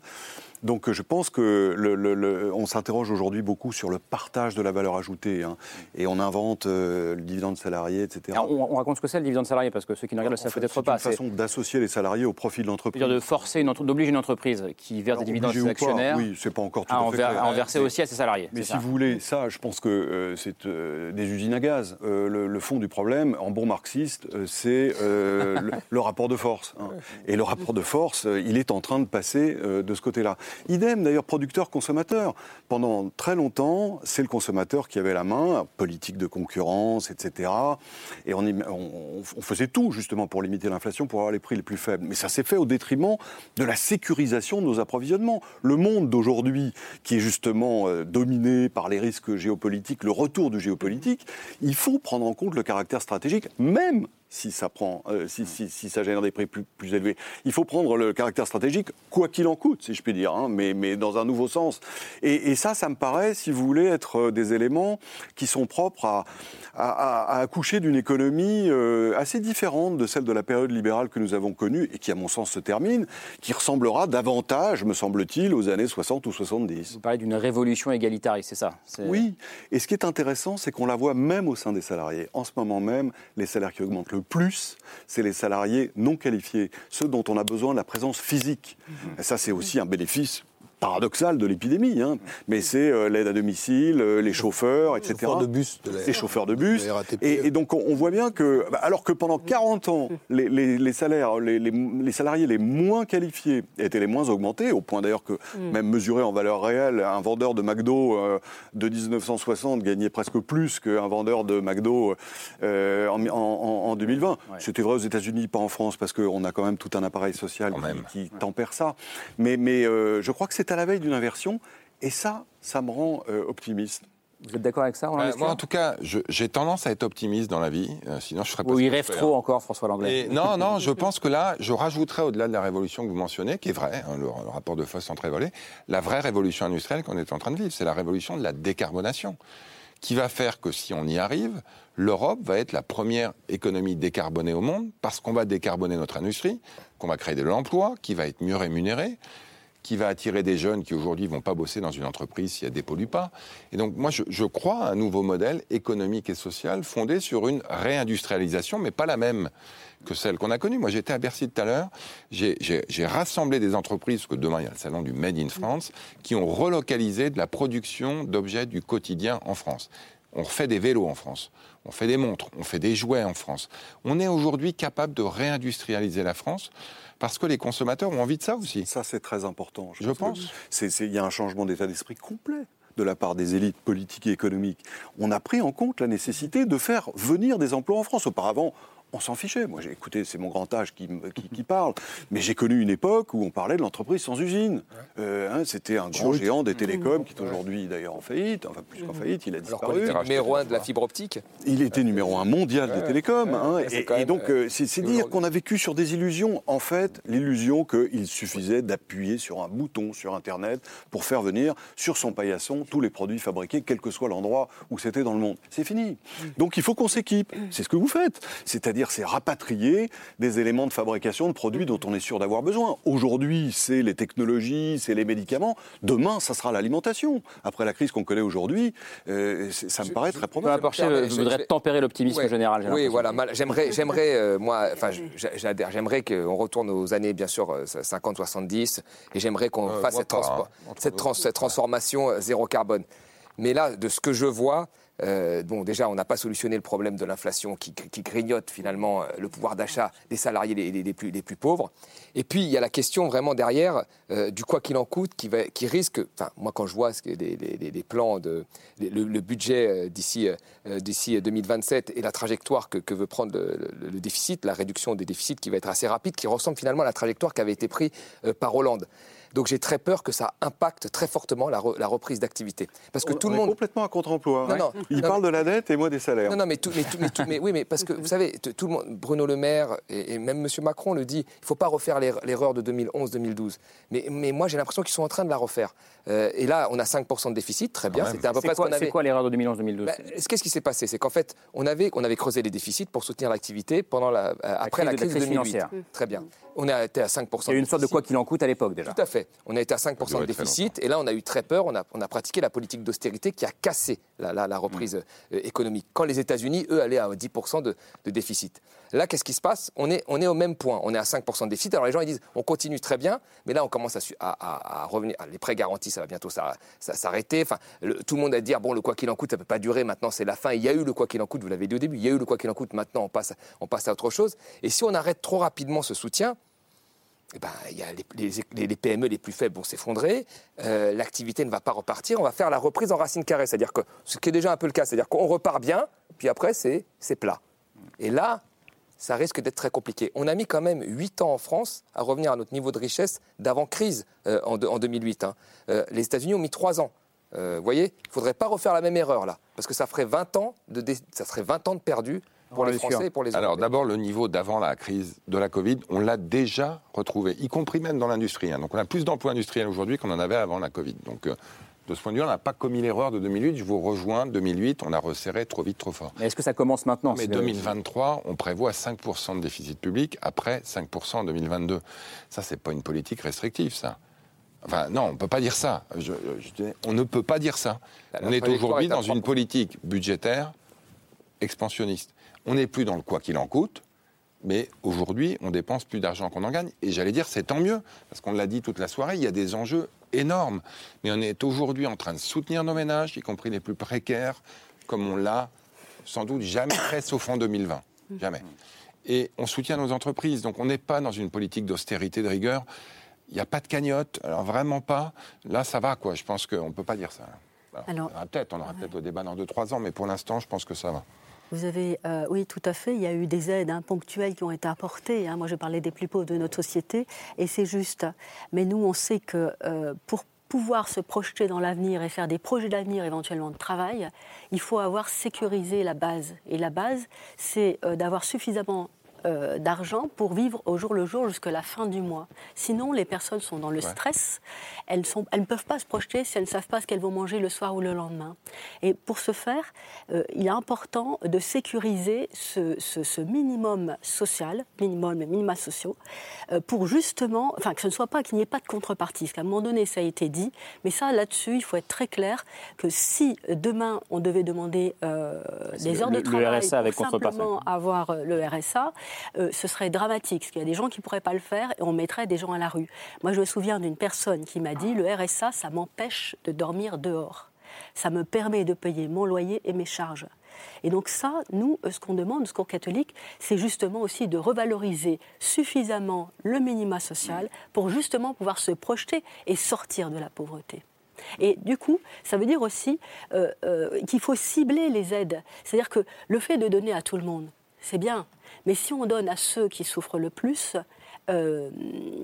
Donc je pense que le, on s'interroge aujourd'hui beaucoup sur le partage de la valeur ajoutée. Hein, et on invente euh, le dividende salarié, etc. on, raconte ce que c'est le dividende salarié, parce que ceux qui ne regardent savent peut-être pas. C'est une façon d'associer les salariés au profit de l'entreprise. de forcer, d'obliger une entreprise qui verse des dividendes à ses actionnaires oui, c'est pas encore tout à, à, en verser aussi à ses salariés. Mais si vous voulez, ça, je pense que euh, c'est euh, des usines à gaz. le, fond du problème, en bon marxiste, c'est le, rapport de force. Hein. Et le rapport de force, euh, il est en train de passer euh, de ce côté-là. Idem d'ailleurs producteur-consommateur. Pendant très longtemps, c'est le consommateur qui avait la main, politique de concurrence, etc. Et on, faisait tout justement pour limiter l'inflation, pour avoir les prix les plus faibles. Mais ça s'est fait au détriment de la sécurisation de nos approvisionnements. Le monde d'aujourd'hui, qui est justement euh, dominé par les risques géopolitiques, le retour du géopolitique, il faut prendre en compte le caractère stratégique, même si ça, prend, euh, si, si, si, ça génère des prix plus, plus, élevés. Il faut prendre le caractère stratégique, quoi qu'il en coûte, si je puis dire, hein, mais, mais, dans un nouveau sens. Et, et, ça, ça me paraît, si vous voulez, être euh, des éléments qui sont propres à, à, à accoucher d'une économie euh, assez différente de celle de la période libérale que nous avons connue et qui, à mon sens, se termine, qui ressemblera davantage, me semble-t-il, aux années 60 ou 70. Vous parlez d'une révolution égalitariste, c'est ça Oui. Et ce qui est intéressant, c'est qu'on la voit même au sein des salariés. En ce moment même, les salaires qui augmentent le plus, c'est les salariés non qualifiés, ceux dont on a besoin de la présence physique. Et ça, c'est aussi un bénéfice paradoxal de l'épidémie, hein. mais c'est euh, l'aide à domicile, euh, les chauffeurs, etc. Les chauffeurs de bus. De les chauffeurs de bus. De et, et, donc on, on, voit bien que, bah, alors que pendant 40 ans, les, les, les salaires, les, salariés les moins qualifiés étaient les moins augmentés, au point d'ailleurs que, mm. même mesuré en valeur réelle, un vendeur de McDo euh, de 1960 gagnait presque plus qu'un vendeur de McDo euh, en, en, en, 2020. Ouais. C'était vrai aux États-Unis, pas en France, parce qu'on a quand même tout un appareil social qui, qui, tempère ça. Mais, mais euh, je crois que c'est à la veille d'une inversion, et ça, ça me rend euh, optimiste. Vous êtes d'accord avec ça, Roland euh, Moi, en tout cas, j'ai tendance à être optimiste dans la vie. Euh, sinon, je serais pas. Oui, il rêve trop encore, François Langlais. Et non, non, je pense que là, je rajouterais au-delà de la révolution que vous mentionnez, qui est vraie, hein, le, le, rapport de Foss entre volé, la vraie révolution industrielle qu'on est en train de vivre, c'est la révolution de la décarbonation, qui va faire que si on y arrive, l'Europe va être la première économie décarbonée au monde, parce qu'on va décarboner notre industrie, qu'on va créer de l'emploi, qui va être mieux rémunéré qui va attirer des jeunes qui aujourd'hui vont pas bosser dans une entreprise si elle dépollue pas. Et donc moi je, je, crois à un nouveau modèle économique et social fondé sur une réindustrialisation, mais pas la même que celle qu'on a connue. Moi j'étais à Bercy tout à l'heure, j'ai rassemblé des entreprises, parce que demain il y a le salon du Made in France, qui ont relocalisé de la production d'objets du quotidien en France. On fait des vélos en France, on fait des montres, on fait des jouets en France. On est aujourd'hui capable de réindustrialiser la France parce que les consommateurs ont envie de ça aussi. Ça, c'est très important. Je, je pense. Il y a un changement d'état d'esprit complet de la part des élites politiques et économiques. On a pris en compte la nécessité de faire venir des emplois en France. Auparavant, on s'en fichait. Moi, j'ai écouté, c'est mon grand âge qui, qui, qui parle, mais j'ai connu une époque où on parlait de l'entreprise sans usine. Euh, hein, C'était un grand géant des télécoms qui est aujourd'hui d'ailleurs en faillite, enfin plus qu'en faillite, il a disparu. Alors, il était numéro un de la fibre optique. Il était numéro un mondial des télécoms. Hein, et, et, donc, euh, c'est dire qu'on a vécu sur des illusions. En fait, l'illusion qu'il suffisait d'appuyer sur un bouton sur Internet pour faire venir sur son paillasson tous les produits fabriqués, quel que soit l'endroit où c'était dans le monde. C'est fini. Donc, il faut qu'on s'équipe. C'est ce que vous faites. C'est-à-dire c'est rapatrier des éléments de fabrication de produits dont on est sûr d'avoir besoin. Aujourd'hui, c'est les technologies, c'est les médicaments. Demain, ça sera l'alimentation. Après la crise qu'on connaît aujourd'hui, euh, ça me je, paraît très probable. Porcher je, voudrais tempérer l'optimisme ouais, général. Oui, voilà. J'aimerais, j'aimerais, euh, moi, enfin, j'adhère. J'aimerais qu'on retourne aux années, bien sûr, 50-70, et j'aimerais qu'on euh, fasse cette, trans hein. cette, trans cette transformation euh, zéro carbone. Mais là, de ce que je vois, euh, bon, déjà, on n'a pas solutionné le problème de l'inflation qui, grignote finalement le pouvoir d'achat des salariés les, plus, pauvres. Et puis, il y a la question vraiment derrière euh, du quoi qu'il en coûte qui, risque. Enfin, moi, quand je vois les, plans, de, le, budget d'ici euh, d'ici 2027 et la trajectoire que, veut prendre le, le, déficit, la réduction des déficits qui va être assez rapide, qui ressemble finalement à la trajectoire qui avait été prise euh, par Hollande. Donc j'ai très peur que ça impacte très fortement la, re, la reprise d'activité. Parce que on, tout on le monde. complètement à contre-emploi. Non, non, Il non, parle de la dette et moi des salaires. Non, non, mais, tout, mais, tout, mais, tout, mais oui, mais parce que vous savez, tout le monde, Bruno Le Maire et, et même M. Macron le dit, il ne faut pas refaire l'erreur de 2011-2012. Mais, mais moi j'ai l'impression qu'ils sont en train de la refaire. Euh, et là, on a 5% de déficit, très bien. C'était à peu près quoi, ce qu'on avait. C'est quoi l'erreur de 2011-2012 bah, Qu'est-ce qui s'est passé? C'est qu'en fait, on avait, on avait creusé les déficits pour soutenir l'activité pendant la, euh, après la crise, la crise, de 2008. Très bien. On a été à 5%. Il y a eu une sorte de quoi qu'il en coûte à l'époque déjà. Tout à fait. On a été à 5% de déficit. Et là, on a eu très peur. On a, on a pratiqué la politique d'austérité qui a cassé la, la, la reprise mmh. économique. Quand les États-Unis, eux, allaient à 10% de, de, déficit. Là, qu'est-ce qui se passe? On est, on est au même point. On est à 5% de déficit. Alors les gens ils disent on continue très bien, mais là, on commence à, à, à revenir. Les prêts garantis, ça va bientôt s'arrêter. Enfin, le, tout le monde a dit bon, le quoi qu'il en coûte, ça ne peut pas durer. Maintenant, c'est la fin. Il y a eu le quoi qu'il en coûte. Vous l'avez dit au début. Il y a eu le quoi qu'il en coûte. Maintenant, on passe, on passe à autre chose. Et si on arrête trop rapidement ce soutien, eh ben, y a les, PME les plus faibles vont s'effondrer, euh, l'activité ne va pas repartir, on va faire la reprise en racine carrée, c'est-à-dire que ce qui est déjà un peu le cas, c'est-à-dire qu'on repart bien, puis après c'est plat. Et là, ça risque d'être très compliqué. On a mis quand même 8 ans en France à revenir à notre niveau de richesse d'avant-crise euh, en, de, en, 2008. Hein. Euh, les États-Unis ont mis 3 ans. Voyez, il ne faudrait pas refaire la même erreur là, parce que ça ferait 20 ans de, ça serait 20 ans de perdu pour les Français et pour les Alors d'abord, le niveau d'avant la crise de la Covid, on l'a déjà retrouvé, y compris même dans l'industrie. hein. Donc on a plus d'emplois industriels aujourd'hui qu'on en avait avant la Covid. Donc euh, de ce point de vue, on n'a pas commis l'erreur de 2008. Je vous rejoins, 2008, on a resserré trop vite, trop fort. Mais est-ce que ça commence maintenant Mais c'est- 2023, on prévoit 5% de déficit public, après 5% en 2022. Ça, c'est pas une politique restrictive, ça. Enfin, non, on ne peut pas dire ça. Je- je dis- on ne peut pas dire ça. La- on est aujourd'hui dans une 3%. politique budgétaire expansionniste. On n'est plus dans le quoi qu'il en coûte, mais aujourd'hui, on dépense plus d'argent qu'on en gagne. Et j'allais dire, c'est tant mieux, parce qu'on l'a dit toute la soirée, il y a des enjeux énormes. Mais on est aujourd'hui en train de soutenir nos ménages, y compris les plus précaires, comme on l'a sans doute jamais [coughs] fait, sauf en 2020. Jamais. Et on soutient nos entreprises. Donc on n'est pas dans une politique d'austérité, de rigueur. Il n'y a pas de cagnotte, alors vraiment pas. Là, ça va, quoi. Je pense qu'on ne peut pas dire ça. Alors, Alors- on aura peut-être, on aura peut-être le débat dans 2-3 ans, mais pour l'instant, je pense que ça va. Vous avez, euh, oui, tout à fait. Il y a eu des aides hein, ponctuelles qui ont été apportées. hein. Moi, je parlais des plus pauvres de notre société, et c'est juste. Mais nous, on sait que euh, pour pouvoir se projeter dans l'avenir et faire des projets d'avenir éventuellement de travail, il faut avoir sécurisé la base. Et la base, c'est euh, d'avoir suffisamment euh, d'argent pour vivre au jour le jour jusqu'à la fin du mois. Sinon, les personnes sont dans le stress. Elles, sont, elles ne peuvent pas se projeter si elles ne savent pas ce qu'elles vont manger le soir ou le lendemain. Et pour ce faire, euh, il est important de sécuriser ce, ce- ce minimum social, minimum et minima sociaux, euh, pour justement, enfin que ce ne soit pas qu'il n'y ait pas de contrepartie. Parce qu'à un moment donné, ça a été dit, mais ça, là-dessus, il faut être très clair que si demain on devait demander des le- heures de le travail RSA avec pour simplement avoir le RSA, euh, ce serait dramatique. Parce qu'il y a des gens qui ne pourraient pas le faire et on mettrait des gens à la rue. Moi, je me souviens d'une personne qui m'a dit le RSA, ça m'empêche de dormir dehors. Ça me permet de payer mon loyer et mes charges. Et donc ça, nous, euh, ce qu'on demande, ce Secours catholique, c'est justement aussi de revaloriser suffisamment le minima social pour justement pouvoir se projeter et sortir de la pauvreté. Et du coup, ça veut dire aussi euh, qu'il faut cibler les aides. C'est-à-dire que le fait de donner à tout le monde, c'est bien. Mais si on donne à ceux qui souffrent le plus, euh,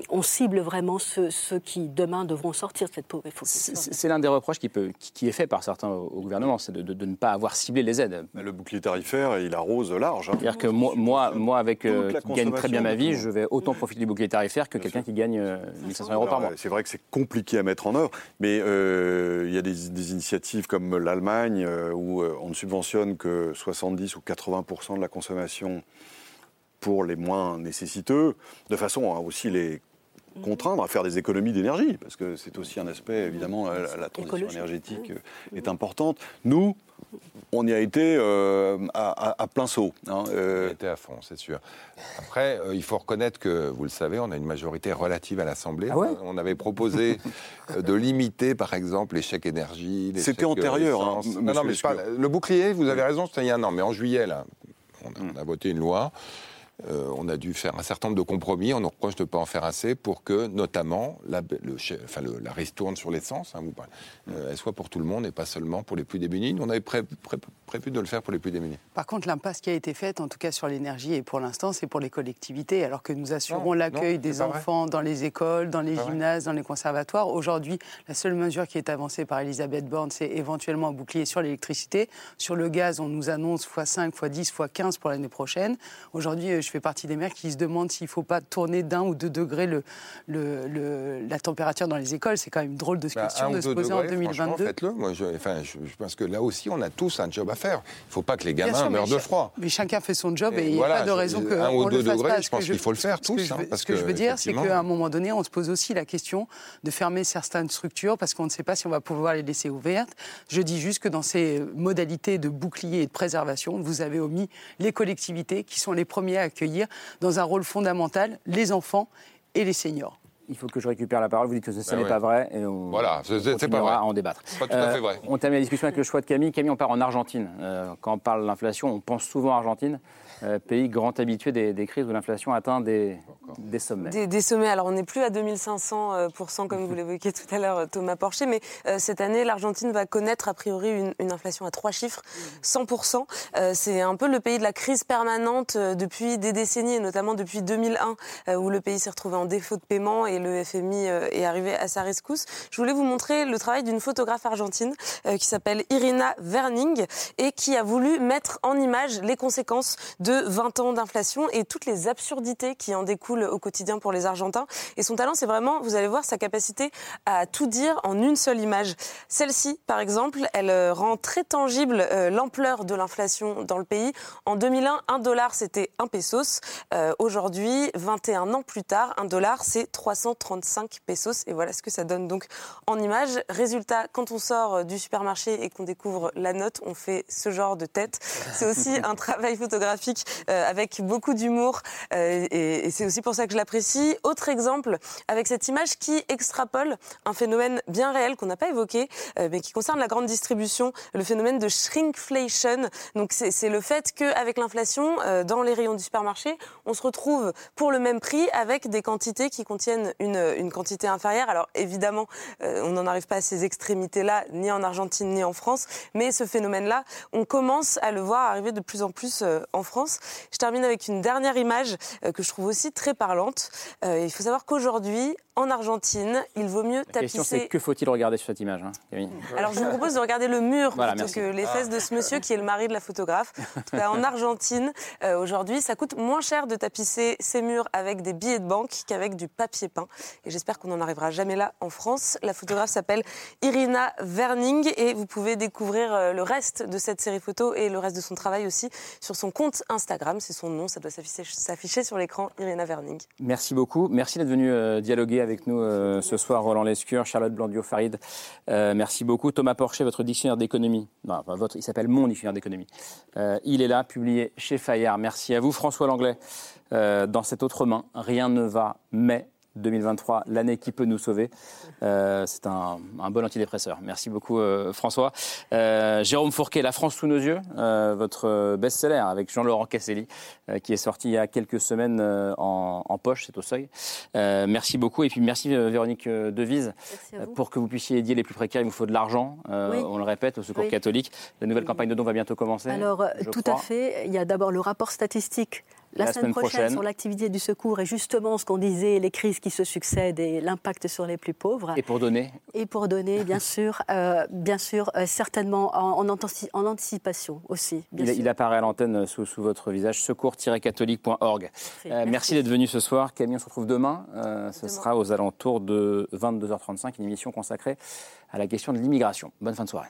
on cible vraiment ceux, ceux qui demain devront sortir de cette qu'ils C'est l'un des reproches qui, peut, qui, qui est fait par certains au, au gouvernement, c'est de, de- de ne pas avoir ciblé les aides. Le bouclier tarifaire, il arrose large. hein. C'est-à-dire que moi, moi, moi avec euh, qui gagne très bien ma vie, je vais autant profiter du bouclier tarifaire que quelqu'un qui gagne euh, 1500 euros par mois. C'est vrai que c'est compliqué à mettre en œuvre, mais euh, il y a des, des initiatives comme l'Allemagne euh, où euh, on ne subventionne que 70 ou 80% de la consommation pour les moins nécessiteux, de façon à aussi les contraindre à faire des économies d'énergie, parce que c'est aussi un aspect, évidemment, la, la transition Écologique. énergétique euh, est importante. Nous, on y a été euh, à, à- à plein saut. hein, euh, On était à fond, c'est sûr. Après, euh, il faut reconnaître que, vous le savez, on a une majorité relative à l'Assemblée. Ah ouais on avait proposé de limiter, par exemple, les chèques énergie. les C'était chèques, antérieur, hein, non, non, mais je parle- Lescure. le bouclier, vous avez raison, c'était il y a un an. Mais en juillet, là, on a, on a voté une loi. Euh, on a dû faire un certain nombre de compromis. On nous reproche de ne pas en faire assez pour que, notamment, la, le, enfin, la ristourne sur l'essence, hein, euh, elle soit pour tout le monde et pas seulement pour les plus démunis. Prévu de le faire pour les plus démunis. Par contre, l'impasse qui a été faite, en tout cas sur l'énergie, et pour l'instant, c'est pour les collectivités, alors que nous assurons l'accueil des vrai. enfants dans les écoles, dans les vrai. gymnases, dans les conservatoires. Aujourd'hui, la seule mesure qui est avancée par Elisabeth Borne, c'est éventuellement un bouclier sur l'électricité. Sur le gaz, on nous annonce x5, x10, x15 pour l'année prochaine. Aujourd'hui, euh, je fais partie des maires qui se demandent s'il ne faut pas tourner d'un ou deux degrés le, le- le- la température dans les écoles. C'est quand même une drôle de Bah, question de se poser degrés, en franchement, 2022. Faites-le. Moi, je, enfin, je, je pense que là aussi, on a tous un job à faire. Il ne faut pas que les gamins sûr, meurent de froid. Mais chacun fait son job et, il n'y voilà, a pas de raison que un ou deux degrés, pas. je pense qu'il faut le faire ce que tous, je hein, ce que, je veux dire, c'est qu'à un moment donné, on se pose aussi la question de fermer certaines structures parce qu'on ne sait pas si on va pouvoir les laisser ouvertes. Je dis juste que dans ces modalités de bouclier et de préservation, vous avez omis les collectivités qui sont les premiers à accueillir dans un rôle fondamental les enfants et les seniors. Il faut que je récupère la parole. Vous dites que ce Ben n'est oui. pas vrai. Et on, Voilà, c'est- pas vrai. à en débattre. Pas tout à fait vrai. On termine la discussion avec le choix de Camille. Camille, on part en Argentine. Euh, quand on parle de l'inflation, on pense souvent à Argentine, euh, pays grand habitué des, des crises où l'inflation atteint des, des sommets. Des, des sommets. Alors, on n'est plus à 2500 euh, pour cent, comme vous [laughs] l'évoquiez tout à l'heure, Thomas Porcher, mais euh, cette année, l'Argentine va connaître a priori une, une inflation à trois chiffres, 100%. Euh, c'est un peu le pays de la crise permanente depuis des décennies, et notamment depuis 2001, euh, où le pays s'est retrouvé en défaut de paiement et, et le FMI est arrivé à sa rescousse. Je voulais vous montrer le travail d'une photographe argentine qui s'appelle Irina Verning et qui a voulu mettre en image les conséquences de 20 ans d'inflation et toutes les absurdités qui en découlent au quotidien pour les Argentins. Et son talent, c'est vraiment, vous allez voir, sa capacité à tout dire en une seule image. Celle-ci, par exemple, elle rend très tangible l'ampleur de l'inflation dans le pays. En 2001, un dollar, c'était un pesos. Euh, aujourd'hui, 21 ans plus tard, un dollar, c'est 335 pesos. Et voilà ce que ça donne donc en image. Résultat, quand on sort du supermarché et qu'on découvre la note, on fait ce genre de tête. C'est aussi [laughs] un travail photographique euh, avec beaucoup d'humour. Euh, et, c'est aussi pour ça que je l'apprécie. Autre exemple, avec cette image qui extrapole un phénomène bien réel qu'on n'a pas évoqué, mais qui concerne la grande distribution, le phénomène de shrinkflation. Donc c'est le fait qu'avec l'inflation, dans les rayons du supermarché, on se retrouve pour le même prix avec des quantités qui contiennent une, quantité inférieure. Alors évidemment, euh, on n'en arrive pas à ces extrémités-là, ni en Argentine, ni en France, mais ce phénomène-là, on commence à le voir arriver de plus en plus euh, en France. Je termine avec une dernière image euh, que je trouve aussi très parlante. il faut savoir qu'aujourd'hui, en Argentine, il vaut mieux tapisser. La question, c'est que faut-il regarder sur cette image, hein, Alors, je vous propose de regarder le mur plutôt que les fesses de ce monsieur qui est le mari de la photographe. En, tout cas, en [laughs] Argentine, euh, aujourd'hui, ça coûte moins cher de tapisser ces murs avec des billets de banque qu'avec du papier peint. Et j'espère qu'on n'en arrivera jamais là en France. La photographe s'appelle Irina Verning et vous pouvez découvrir euh, le reste de cette série photo et le reste de son travail aussi sur son compte Instagram. C'est son nom, ça doit s'afficher sur l'écran, Irina Verning. Merci beaucoup. Merci d'être venu euh, dialoguer avec nous euh, ce soir, Roland Lescure, Charlotte Blandio-Farid. Euh, merci beaucoup. Thomas Porcher, votre dictionnaire d'économie. Non, votre, il s'appelle Mon dictionnaire d'économie. Il est là, publié chez Fayard. Merci à vous, François Langlais. dans cette autre main, rien ne va, mais 2023, l'année qui peut nous sauver. Euh, c'est un, bon antidépresseur. Merci beaucoup euh, François. Euh, Jérôme Fourquet, La France sous nos yeux, votre best-seller avec Jean-Laurent Casselli, qui est sorti il y a quelques semaines en, poche, c'est au seuil. merci beaucoup et puis merci Véronique Devise. pour que vous puissiez aider les plus précaires, il vous faut de l'argent, on le répète, au Secours catholique. La nouvelle campagne de dons va bientôt commencer. Alors tout à fait, il y a d'abord le rapport statistique la, semaine, prochaine, sur l'activité du secours et justement ce qu'on disait, les crises qui se succèdent et l'impact sur les plus pauvres. Et pour donner Et pour donner, bien [laughs] sûr, euh, bien sûr, euh, certainement en, en, anticipation aussi. il, apparaît à l'antenne sous, votre visage, secours-catholique.org. Euh, merci, d'être venu ce soir. Camille, on se retrouve demain. ce sera aux alentours de 22h35, une émission consacrée à la question de l'immigration. Bonne fin de soirée.